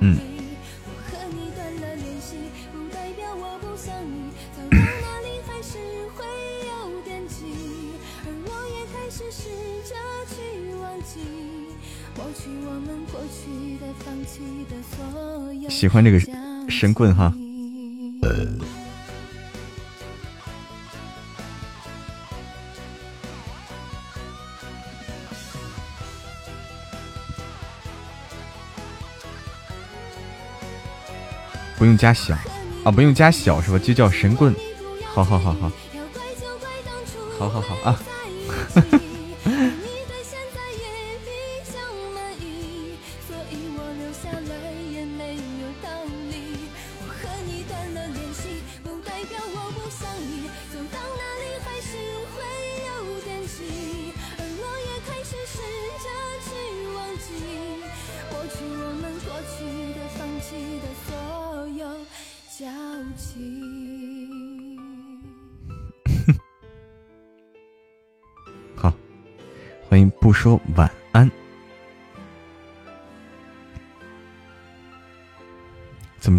[SPEAKER 3] 嗯。喜欢这个神棍哈，呃不用加小。啊，不用加小是吧？就叫神棍，好好好好，好好好。啊。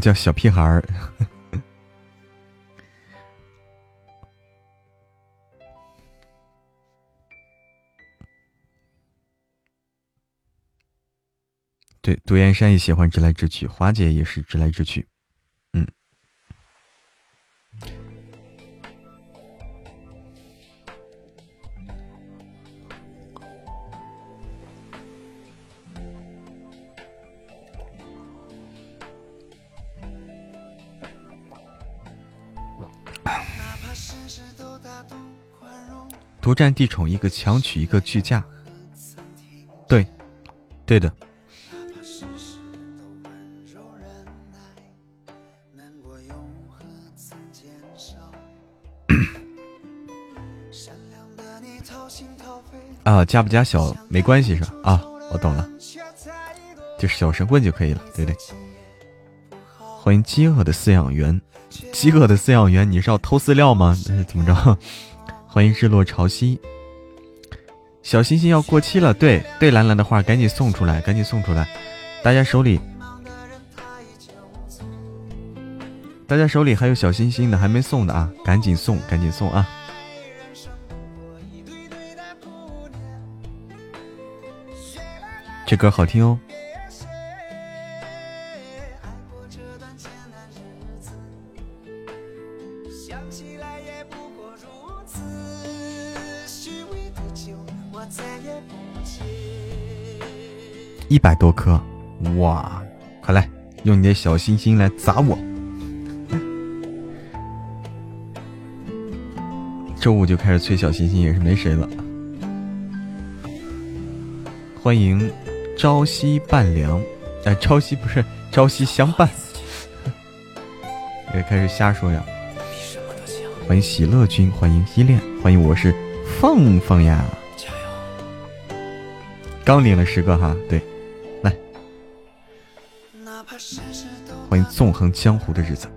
[SPEAKER 3] 叫小屁孩儿？[laughs] 对，独岩山也喜欢直来直去，华姐也是直来直去。
[SPEAKER 1] 独占地宠，一个强取，一个拒嫁。对，对的。啊，加不加小没关系是吧？啊，我懂了，就是小神棍就可以了，对对。欢迎饥饿的饲养员，饥饿的饲养员，你是要偷饲料吗？怎么着？欢迎日落潮汐，小星星要过期了，对对，兰兰的话赶紧送出来，赶紧送出来，大家手里，大家手里还有小星星的还没送的啊，赶紧送，赶紧送啊！这歌好听哦。一百多颗，哇！快来，用你的小心心来砸我！周五就开始催小心心，也是没谁了。欢迎朝夕伴凉，哎，朝夕不是朝夕相伴，别开始瞎说呀！欢迎喜乐君，欢迎依恋，欢迎我是凤凤呀！刚领了十个哈，对。欢迎纵横江湖的日子。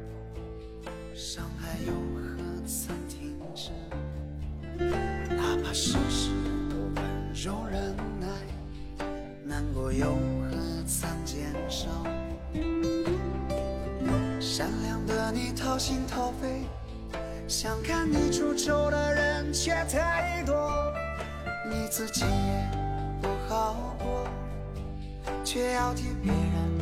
[SPEAKER 1] 自己也不好过，却要替别人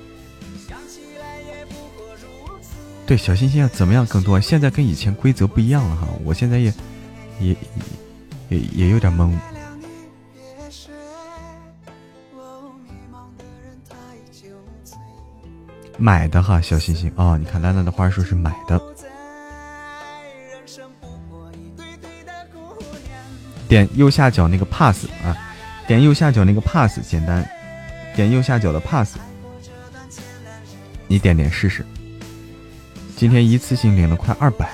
[SPEAKER 1] 对，小心心要怎么样更多？现在跟以前规则不一样了哈，我现在也也也也有点懵。买的哈，小心心哦，你看兰兰的花说是买的。点右下角那个 pass 啊，点右下角那个 pass，简单。点右下角的 pass，你点点试试。今天一次性领了快二百，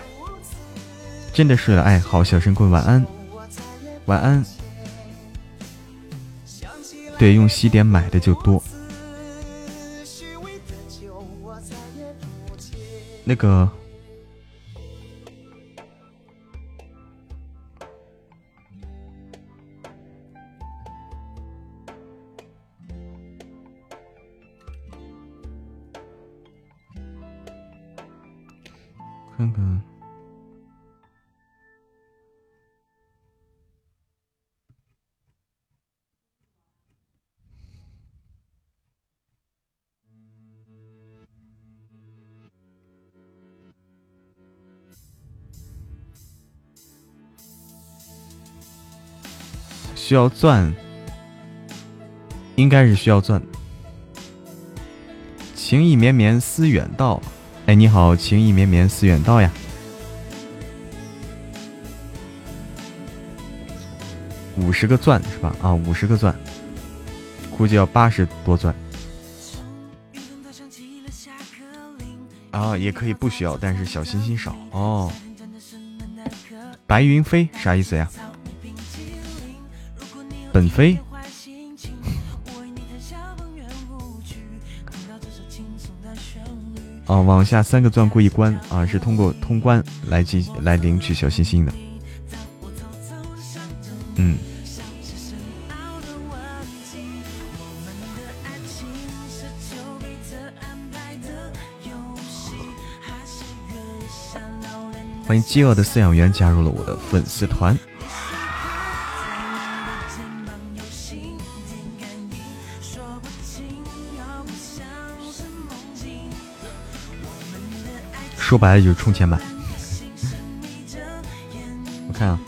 [SPEAKER 1] 真的是哎，好小神棍，晚安，晚安。对，用西点买的就多。那个。看看，需要钻，应该是需要钻。情意绵绵思远道。哎，你好，情意绵绵思远道呀，五十个钻是吧？啊，五十个钻，估计要八十多钻。啊，也可以不需要，但是小心心少哦。白云飞啥意思呀？本飞。啊，往下三个钻过一关啊，是通过通关来进来领取小心心的。嗯。欢迎饥饿的饲养员加入了我的粉丝团。说白了就是充钱买。我看啊，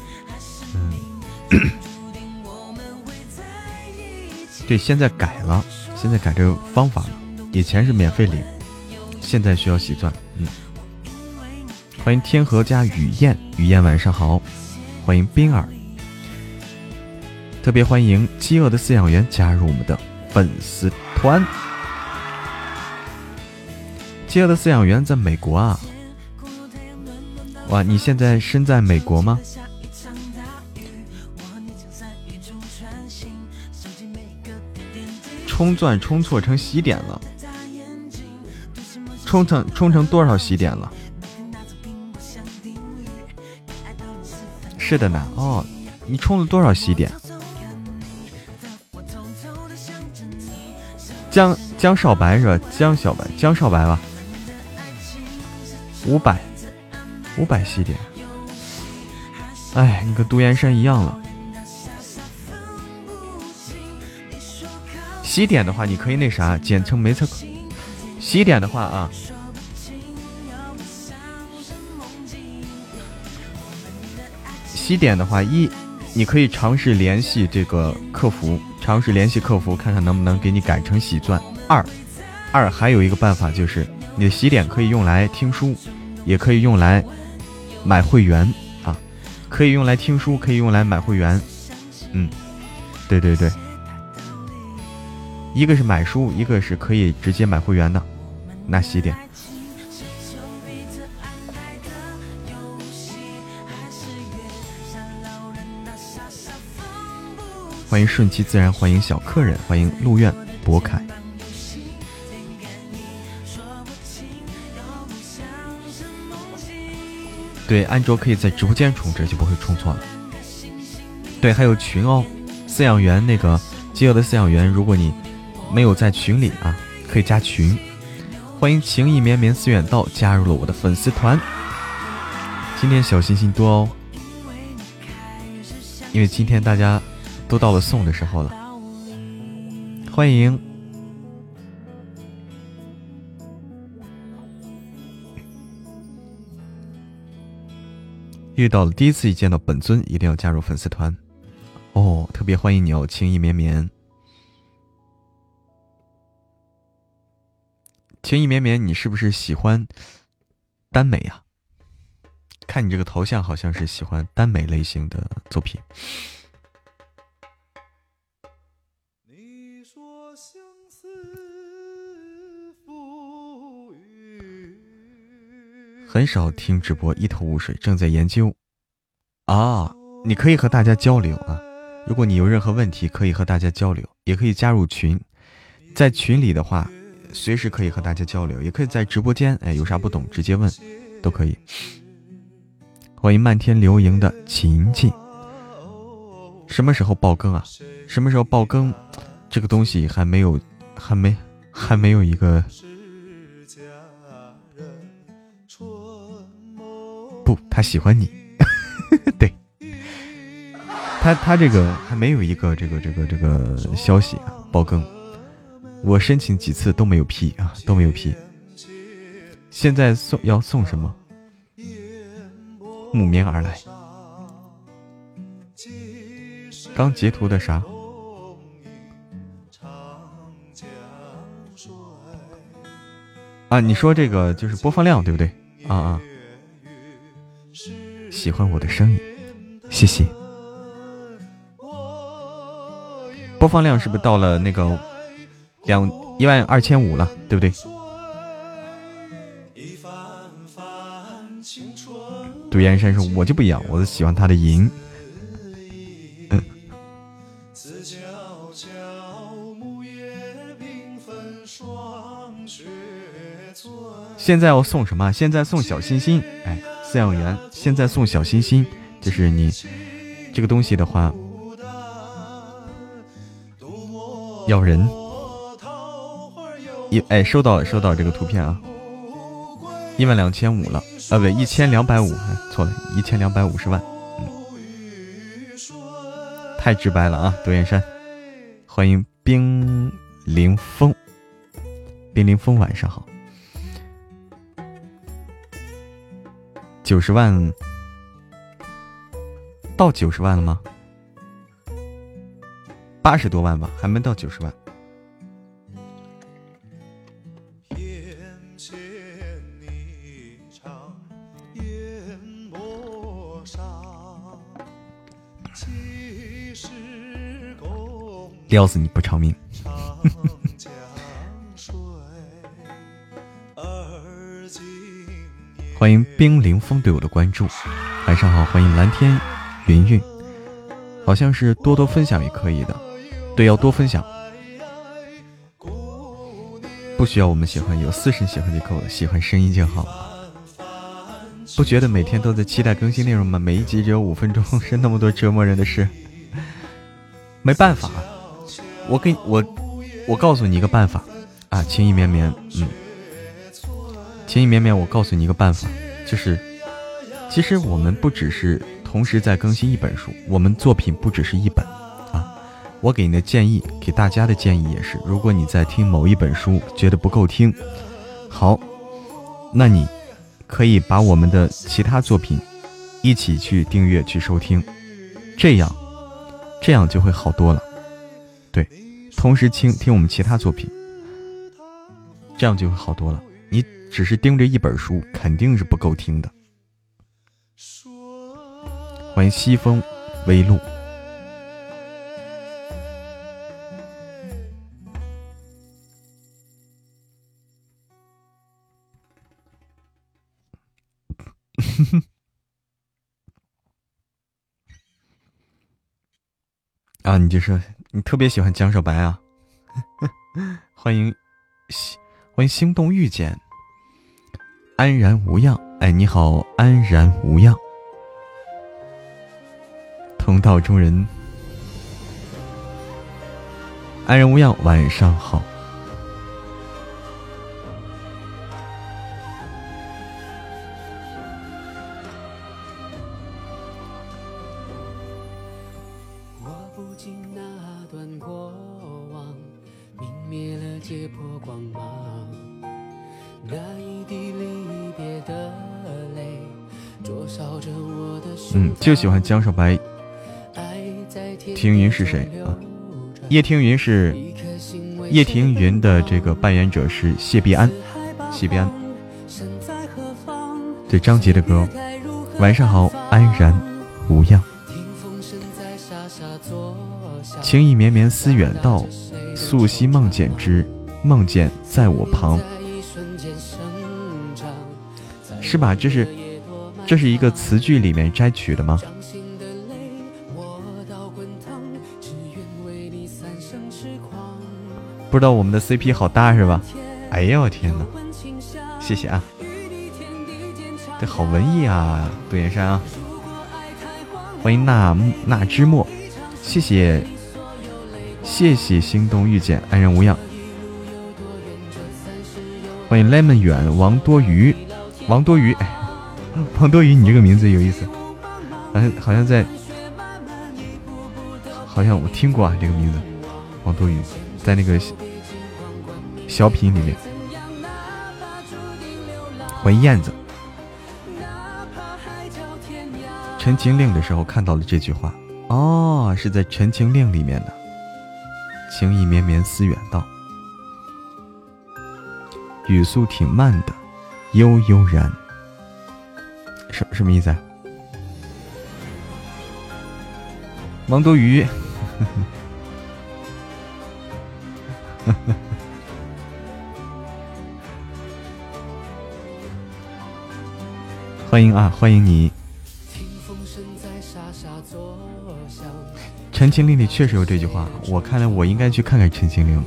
[SPEAKER 1] 嗯，对，现在改了，现在改这个方法了，以前是免费领，现在需要洗钻。嗯，欢迎天河加雨燕，雨燕晚上好，欢迎冰儿，特别欢迎饥饿的饲养员加入我们的粉丝团。饥饿的饲养员在美国啊！哇，你现在身在美国吗？充钻充错成喜点了，充成充成多少喜点了？是的呢，哦，你充了多少喜点？江江少白是吧？江小白，江少白吧。五百，五百西点。哎，你跟独岩山一样了。西点的话，你可以那啥，简称没测。西点的话啊，西点的话一，你可以尝试联系这个客服，尝试联系客服，看看能不能给你改成喜钻。二，二还有一个办法就是。你的西点可以用来听书，也可以用来买会员啊，可以用来听书，可以用来买会员。嗯，对对对，一个是买书，一个是可以直接买会员的。那洗脸，欢迎顺其自然，欢迎小客人，欢迎陆苑博凯。对，安卓可以在直播间充值，就不会充错了。对，还有群哦，饲养员那个饥饿的饲养员，如果你没有在群里啊，可以加群。欢迎情意绵绵思远道加入了我的粉丝团。今天小心心多哦，因为今天大家都到了送的时候了。欢迎。遇到了第一次一见到本尊，一定要加入粉丝团哦！特别欢迎你哦，情意绵绵，情意绵绵，你是不是喜欢耽美呀？看你这个头像，好像是喜欢耽美类型的作品。很少听直播，一头雾水，正在研究。啊，你可以和大家交流啊！如果你有任何问题，可以和大家交流，也可以加入群，在群里的话，随时可以和大家交流，也可以在直播间，哎，有啥不懂直接问，都可以。欢迎漫天流萤的琴琴，什么时候爆更啊？什么时候爆更？这个东西还没有，还没，还没有一个。他喜欢你，[laughs] 对，他他这个还没有一个这个这个这个消息啊，爆更，我申请几次都没有批啊，都没有批。现在送要送什么？慕名而来，刚截图的啥？啊，你说这个就是播放量对不对？啊啊。喜欢我的声音，谢谢。播放量是不是到了那个两一万二千五了？对不对？杜岩山说：“我就不一样，我是喜欢他的银。”嗯。现在要送什么？现在送小心心，哎。饲养员现在送小心心，就是你这个东西的话，咬人。一哎，收到收到这个图片啊，一万两千五了。啊，不对，一千两百五，错了，一千两百五十万，太直白了啊，多燕山，欢迎冰凌风，冰凌风晚上好。九十万到九十万了吗？八十多万吧，还没到九十万。撩死你不偿命！欢迎冰凌风对我的关注，晚上好，欢迎蓝天云云，好像是多多分享也可以的，对，要多分享，不需要我们喜欢，有四神喜欢就够了，喜欢声音就好，不觉得每天都在期待更新内容吗？每一集只有五分钟，是那么多折磨人的事，没办法。我给我，我告诉你一个办法。啊，情意绵绵，嗯，情意绵绵，我告诉你一个办法，就是，其实我们不只是同时在更新一本书，我们作品不只是一本啊。我给你的建议，给大家的建议也是，如果你在听某一本书觉得不够听，好，那你可以把我们的其他作品一起去订阅去收听，这样，这样就会好多了。对，同时听听我们其他作品，这样就会好多了。你只是盯着一本书，肯定是不够听的。欢迎西风微露。[laughs] 啊，你就说。你特别喜欢江小白啊！[laughs] 欢迎，欢迎心动遇见，安然无恙。哎，你好，安然无恙，同道中人，安然无恙，晚上好。就喜欢江少白。听云是谁啊？叶听云是叶听云的这个扮演者是谢必安，谢必安。对张杰的歌。晚上好，安然无恙。情意绵绵思远道，素昔梦见之，梦见在我旁。是吧？这是。这是一个词句里面摘取的吗？不知道我们的 CP 好搭是吧？哎呀我天哪！谢谢啊！这好文艺啊，杜岩山啊！欢迎那那之墨，谢谢谢谢心动遇见安然无恙。欢迎 lemon 远王多余王多余哎。[laughs] 王多鱼，你这个名字有意思，好像好像在，好像我听过啊，这个名字，王多鱼，在那个小品里面。欢迎燕子。《陈情令》的时候看到了这句话，哦，是在《陈情令》里面的。情意绵绵思远道，语速挺慢的，悠悠然。什什么意思啊？王多鱼，[laughs] 欢迎啊，欢迎你！《陈情令》里确实有这句话，我看来我应该去看看《陈情令》了。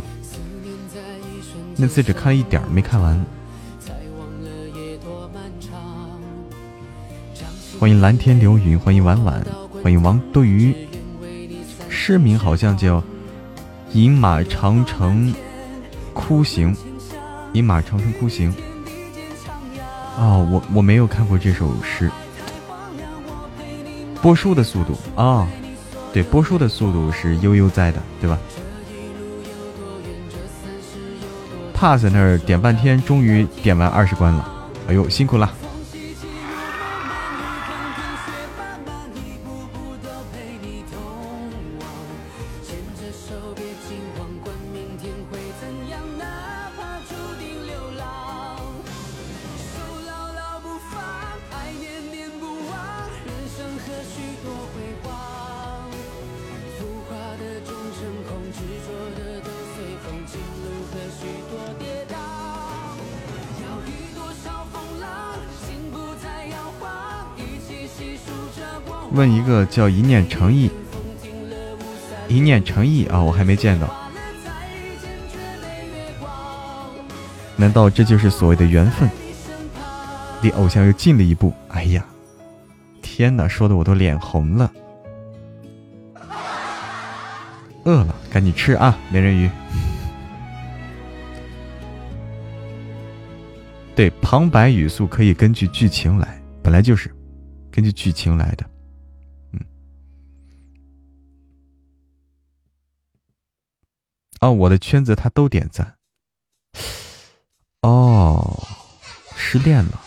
[SPEAKER 1] 那次只看了一点没看完。欢迎蓝天流云，欢迎婉婉，欢迎王多鱼。诗名好像叫《饮马长城哭行》，《饮马长城哭行》。哦，我我没有看过这首诗。播书的速度啊，对，播书的速度是悠悠在的，对吧？怕在那儿点半天，终于点完二十关了。哎呦，辛苦了！问一个叫一念诚意，一念诚意啊，我还没见到。难道这就是所谓的缘分？离偶像又近了一步。哎呀，天哪，说的我都脸红了。饿了，赶紧吃啊，美人鱼。对，旁白语速可以根据剧情来，本来就是根据剧情来的。哦，我的圈子他都点赞。哦，失恋了。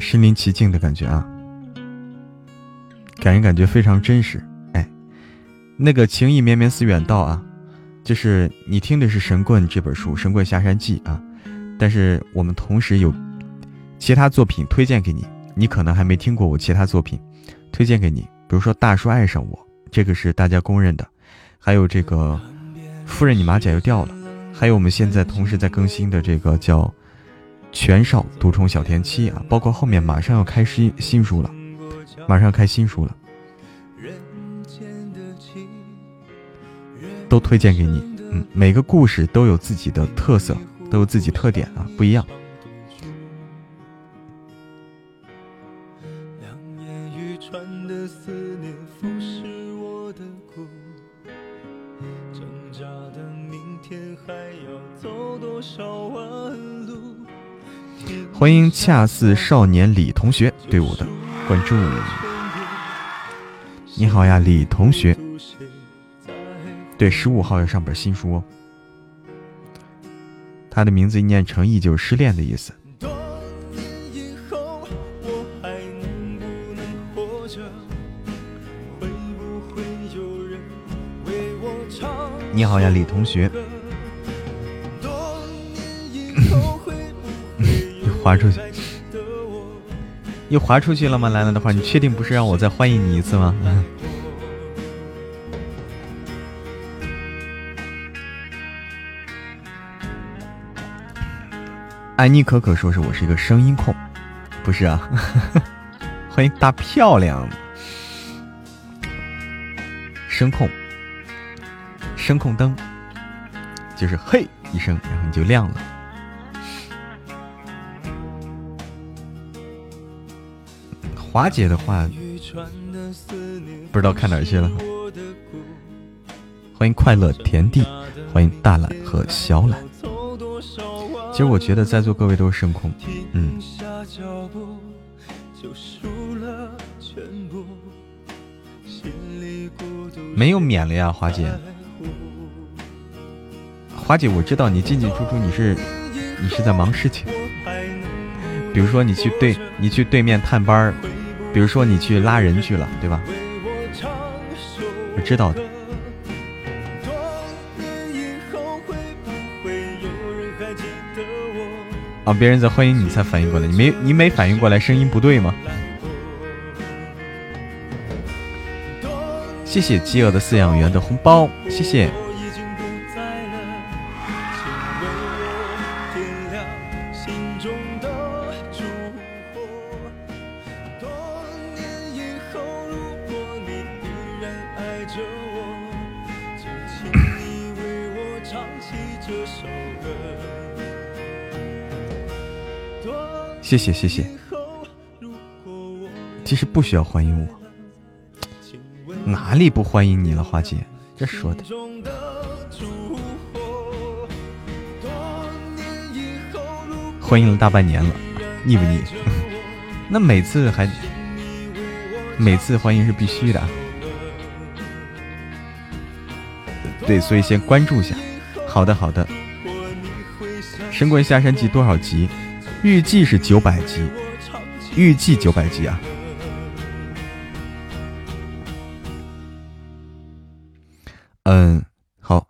[SPEAKER 1] 身临其境的感觉啊，感人感觉非常真实。哎，那个情意绵绵似远道啊，就是你听的是《神棍》这本书《神棍下山记》啊，但是我们同时有。其他作品推荐给你，你可能还没听过我其他作品，推荐给你，比如说《大叔爱上我》，这个是大家公认的，还有这个《夫人你马甲又掉了》，还有我们现在同时在更新的这个叫《全少独宠小甜妻》啊，包括后面马上要开新新书了，马上要开新书了，都推荐给你。嗯，每个故事都有自己的特色，都有自己特点啊，不一样。欢迎恰似少年李同学对我的关注。你好呀，李同学。对，十五号要上本新书哦。他的名字一念成意，就是失恋的意思。你好呀，李同学。[laughs] 滑出去，又滑出去了吗？兰兰的话，你确定不是让我再欢迎你一次吗？安妮可可说是我是一个声音控，不是啊？[laughs] 欢迎大漂亮，声控，声控灯，就是嘿一声，然后你就亮了。华姐的话，不知道看哪去了。欢迎快乐田地，欢迎大懒和小懒。其实我觉得在座各位都是声控，嗯。没有免了呀，华姐。华姐，我知道你进进出出，你是你是在忙事情。比如说你去对，你去对面探班。比如说你去拉人去了，对吧？我知道的。啊，别人在欢迎你才反应过来，你没你没反应过来，声音不对吗？谢谢饥饿的饲养员的红包，谢谢。谢谢谢谢，其实不需要欢迎我，哪里不欢迎你了，花姐？这说的，欢迎了大半年了，腻不腻？[laughs] 那每次还每次欢迎是必须的，对，所以先关注一下。好的好的，《神棍下山记》多少集？预计是九百集，预计九百集啊。嗯，好，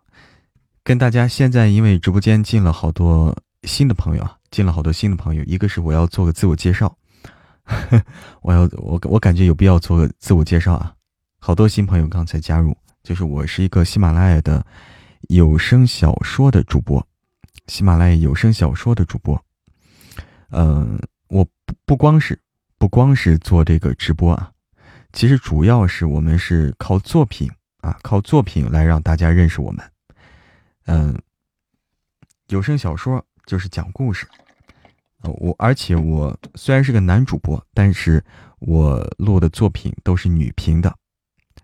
[SPEAKER 1] 跟大家现在因为直播间进了好多新的朋友啊，进了好多新的朋友。一个是我要做个自我介绍，[laughs] 我要我我感觉有必要做个自我介绍啊。好多新朋友刚才加入，就是我是一个喜马拉雅的有声小说的主播，喜马拉雅有声小说的主播。嗯，我不不光是不光是做这个直播啊，其实主要是我们是靠作品啊，靠作品来让大家认识我们。嗯，有声小说就是讲故事。我而且我虽然是个男主播，但是我录的作品都是女频的。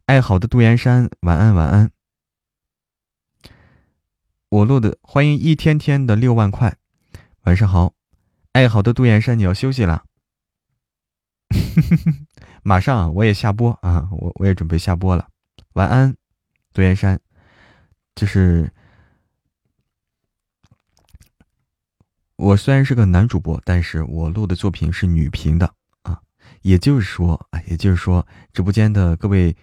[SPEAKER 1] 爱好的杜岩山，晚安晚安。我录的欢迎一天天的六万块，晚上好。哎好的杜岩山，你要休息了。[laughs] 马上我也下播啊，我我也准备下播了。晚安，杜岩山，就是。我虽然是个男主播，但是我录的作品是女频的啊，也就是说啊，也就是说，直播间的各位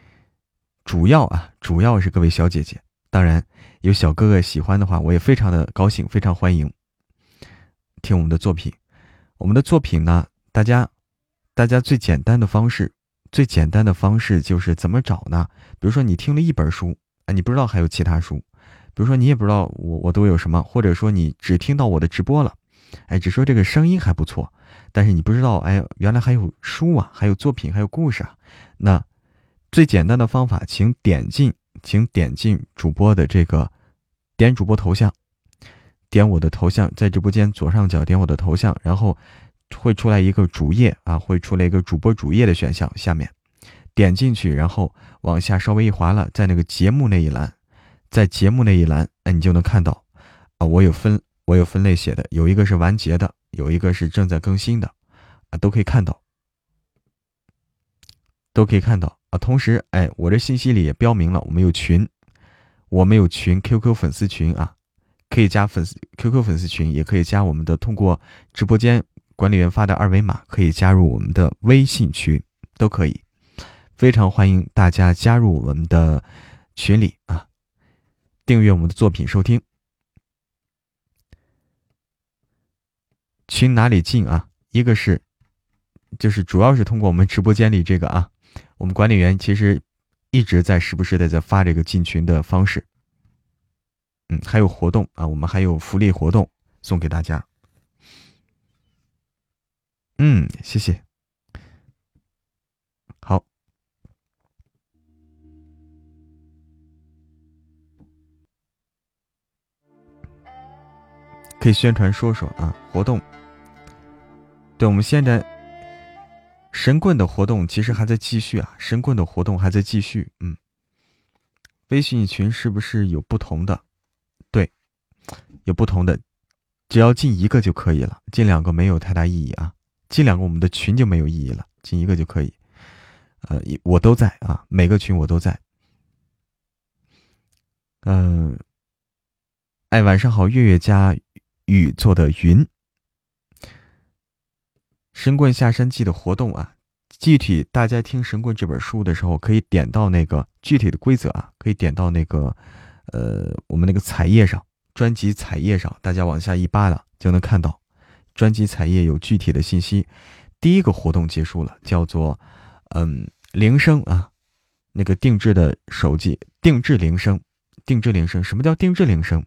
[SPEAKER 1] 主要啊，主要是各位小姐姐。当然，有小哥哥喜欢的话，我也非常的高兴，非常欢迎听我们的作品。我们的作品呢，大家，大家最简单的方式，最简单的方式就是怎么找呢？比如说你听了一本书，啊，你不知道还有其他书，比如说你也不知道我我都有什么，或者说你只听到我的直播了。哎，只说这个声音还不错，但是你不知道，哎，原来还有书啊，还有作品，还有故事啊。那最简单的方法，请点进，请点进主播的这个，点主播头像，点我的头像，在直播间左上角点我的头像，然后会出来一个主页啊，会出来一个主播主页的选项，下面点进去，然后往下稍微一滑了，在那个节目那一栏，在节目那一栏，哎，你就能看到啊，我有分。我有分类写的，有一个是完结的，有一个是正在更新的，啊，都可以看到，都可以看到啊。同时，哎，我这信息里也标明了，我们有群，我们有群，QQ 粉丝群啊，可以加粉丝 QQ 粉丝群，也可以加我们的通过直播间管理员发的二维码，可以加入我们的微信群，都可以，非常欢迎大家加入我们的群里啊，订阅我们的作品收听。群哪里进啊？一个是，就是主要是通过我们直播间里这个啊，我们管理员其实一直在时不时的在发这个进群的方式。嗯，还有活动啊，我们还有福利活动送给大家。嗯，谢谢。好，可以宣传说说啊，活动。对，我们现在神棍的活动其实还在继续啊，神棍的活动还在继续。嗯，微信群是不是有不同的？有不同的，只要进一个就可以了，进两个没有太大意义啊。进两个我们的群就没有意义了，进一个就可以。呃，我都在啊，每个群我都在。嗯，哎，晚上好，月月家雨做的云。《神棍下山记》的活动啊，具体大家听《神棍》这本书的时候，可以点到那个具体的规则啊，可以点到那个，呃，我们那个彩页上，专辑彩页上，大家往下一扒拉就能看到，专辑彩页有具体的信息。第一个活动结束了，叫做嗯铃声啊，那个定制的手机定制铃声，定制铃声，什么叫定制铃声？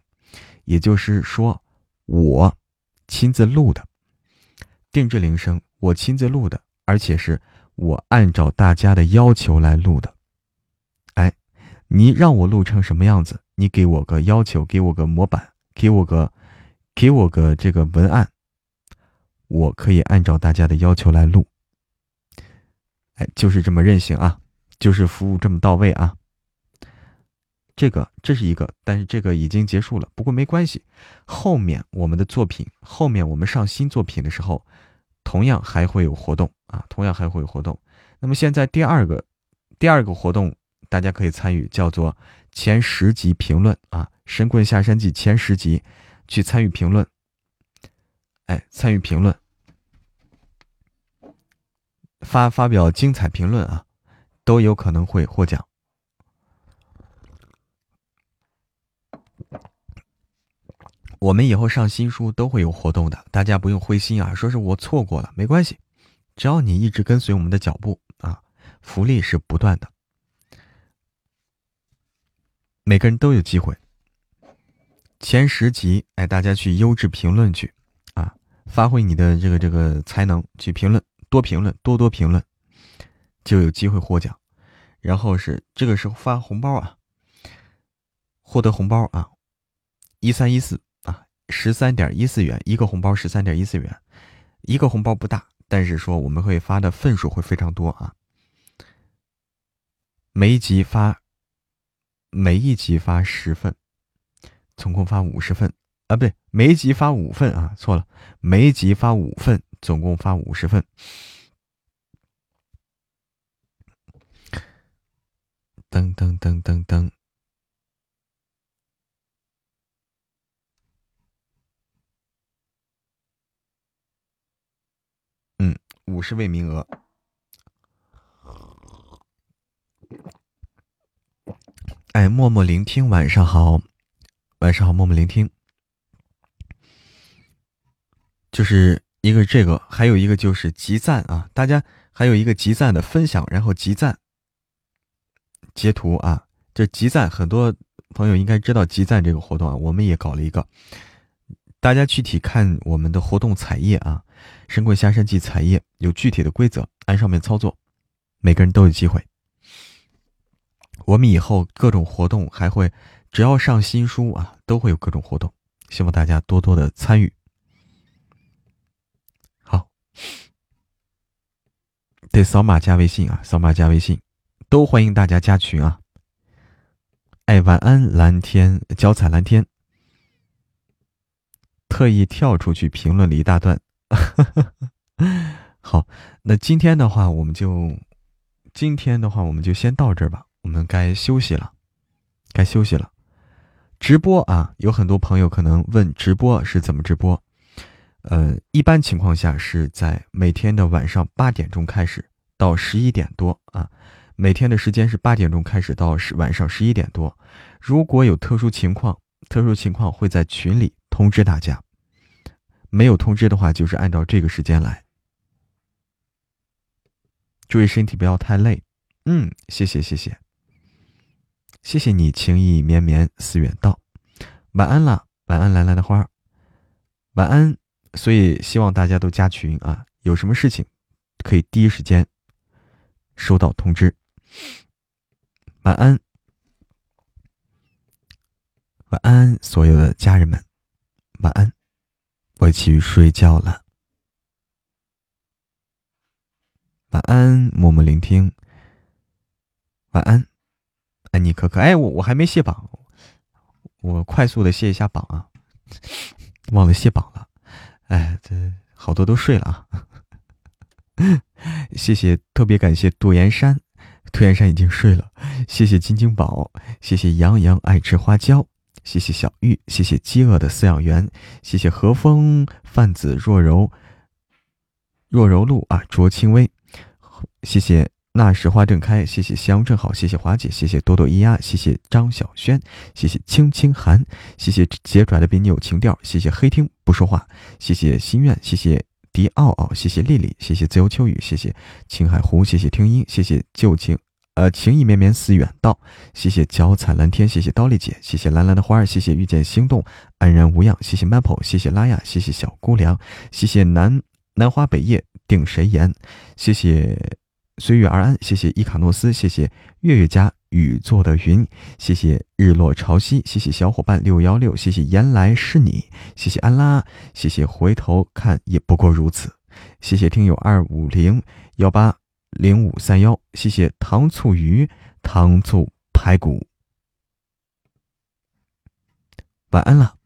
[SPEAKER 1] 也就是说我亲自录的。定制铃声，我亲自录的，而且是我按照大家的要求来录的。哎，你让我录成什么样子？你给我个要求，给我个模板，给我个，给我个这个文案，我可以按照大家的要求来录。哎，就是这么任性啊，就是服务这么到位啊。这个这是一个，但是这个已经结束了。不过没关系，后面我们的作品，后面我们上新作品的时候，同样还会有活动啊，同样还会有活动。那么现在第二个，第二个活动大家可以参与，叫做前十集评论啊，《神棍下山记》前十集去参与评论，哎，参与评论，发发表精彩评论啊，都有可能会获奖。我们以后上新书都会有活动的，大家不用灰心啊！说是我错过了，没关系，只要你一直跟随我们的脚步啊，福利是不断的。每个人都有机会。前十集，哎，大家去优质评论去，啊，发挥你的这个这个才能去评论，多评论，多多评论，就有机会获奖。然后是这个时候发红包啊，获得红包啊，一三一四啊，十三点一四元一个红包，十三点一四元一个红包不大，但是说我们会发的份数会非常多啊。每一集发，每一集发十份。总共发五十份啊，不对，每一集发五份啊，错了，每一集发五份，总共发五十份。噔噔噔噔噔，嗯，五十位名额。哎，默默聆听，晚上好。晚上好，默默聆听，就是一个这个，还有一个就是集赞啊，大家还有一个集赞的分享，然后集赞截图啊，这集赞很多朋友应该知道集赞这个活动啊，我们也搞了一个，大家具体看我们的活动彩页啊，《神棍下山记》彩页有具体的规则，按上面操作，每个人都有机会。我们以后各种活动还会。只要上新书啊，都会有各种活动，希望大家多多的参与。好，得扫码加微信啊，扫码加微信，都欢迎大家加群啊。哎，晚安蓝天，脚踩蓝天，特意跳出去评论了一大段。[laughs] 好，那今天的话，我们就今天的话，我们就先到这儿吧，我们该休息了，该休息了。直播啊，有很多朋友可能问直播是怎么直播？呃，一般情况下是在每天的晚上八点钟开始到十一点多啊，每天的时间是八点钟开始到十晚上十一点多。如果有特殊情况，特殊情况会在群里通知大家。没有通知的话，就是按照这个时间来。注意身体不要太累。嗯，谢谢谢谢。谢谢你情意绵绵思远道，晚安了，晚安蓝蓝的花，晚安。所以希望大家都加群啊，有什么事情可以第一时间收到通知。晚安，晚安，所有的家人们，晚安，我去睡觉了。晚安，默默聆听。晚安。安妮可可，哎，我我还没卸榜，我快速的卸一下榜啊，[laughs] 忘了卸榜了，哎，这好多都睡了啊，[laughs] 谢谢，特别感谢杜岩山，杜岩山已经睡了，谢谢金金宝，谢谢杨洋爱吃花椒，谢谢小玉，谢谢饥饿的饲养员，谢谢和风泛子若柔，若柔露啊，卓轻微，谢谢。那时花正开，谢谢夕阳正好，谢谢华姐，谢谢朵朵咿呀，谢谢张小轩，谢谢青青寒，谢谢结拽的比你有情调，谢谢黑听不说话，谢谢心愿，谢谢迪奥奥，谢谢丽丽，谢谢自由秋雨，谢谢青海湖，谢谢听音，谢谢旧情，呃情意绵绵似远道，谢谢脚踩蓝天，谢谢刀丽姐，谢谢蓝蓝的花儿，谢谢遇见心动，安然无恙，谢谢 Maple，谢谢拉雅，谢谢小姑娘，谢谢南南花北叶定谁言，谢谢。随遇而安，谢谢伊卡诺斯，谢谢月月家雨做的云，谢谢日落潮汐，谢谢小伙伴六幺六，谢谢原来是你，谢谢安拉，谢谢回头看也不过如此，谢谢听友二五零幺八零五三幺，谢谢糖醋鱼糖醋排骨，晚安了。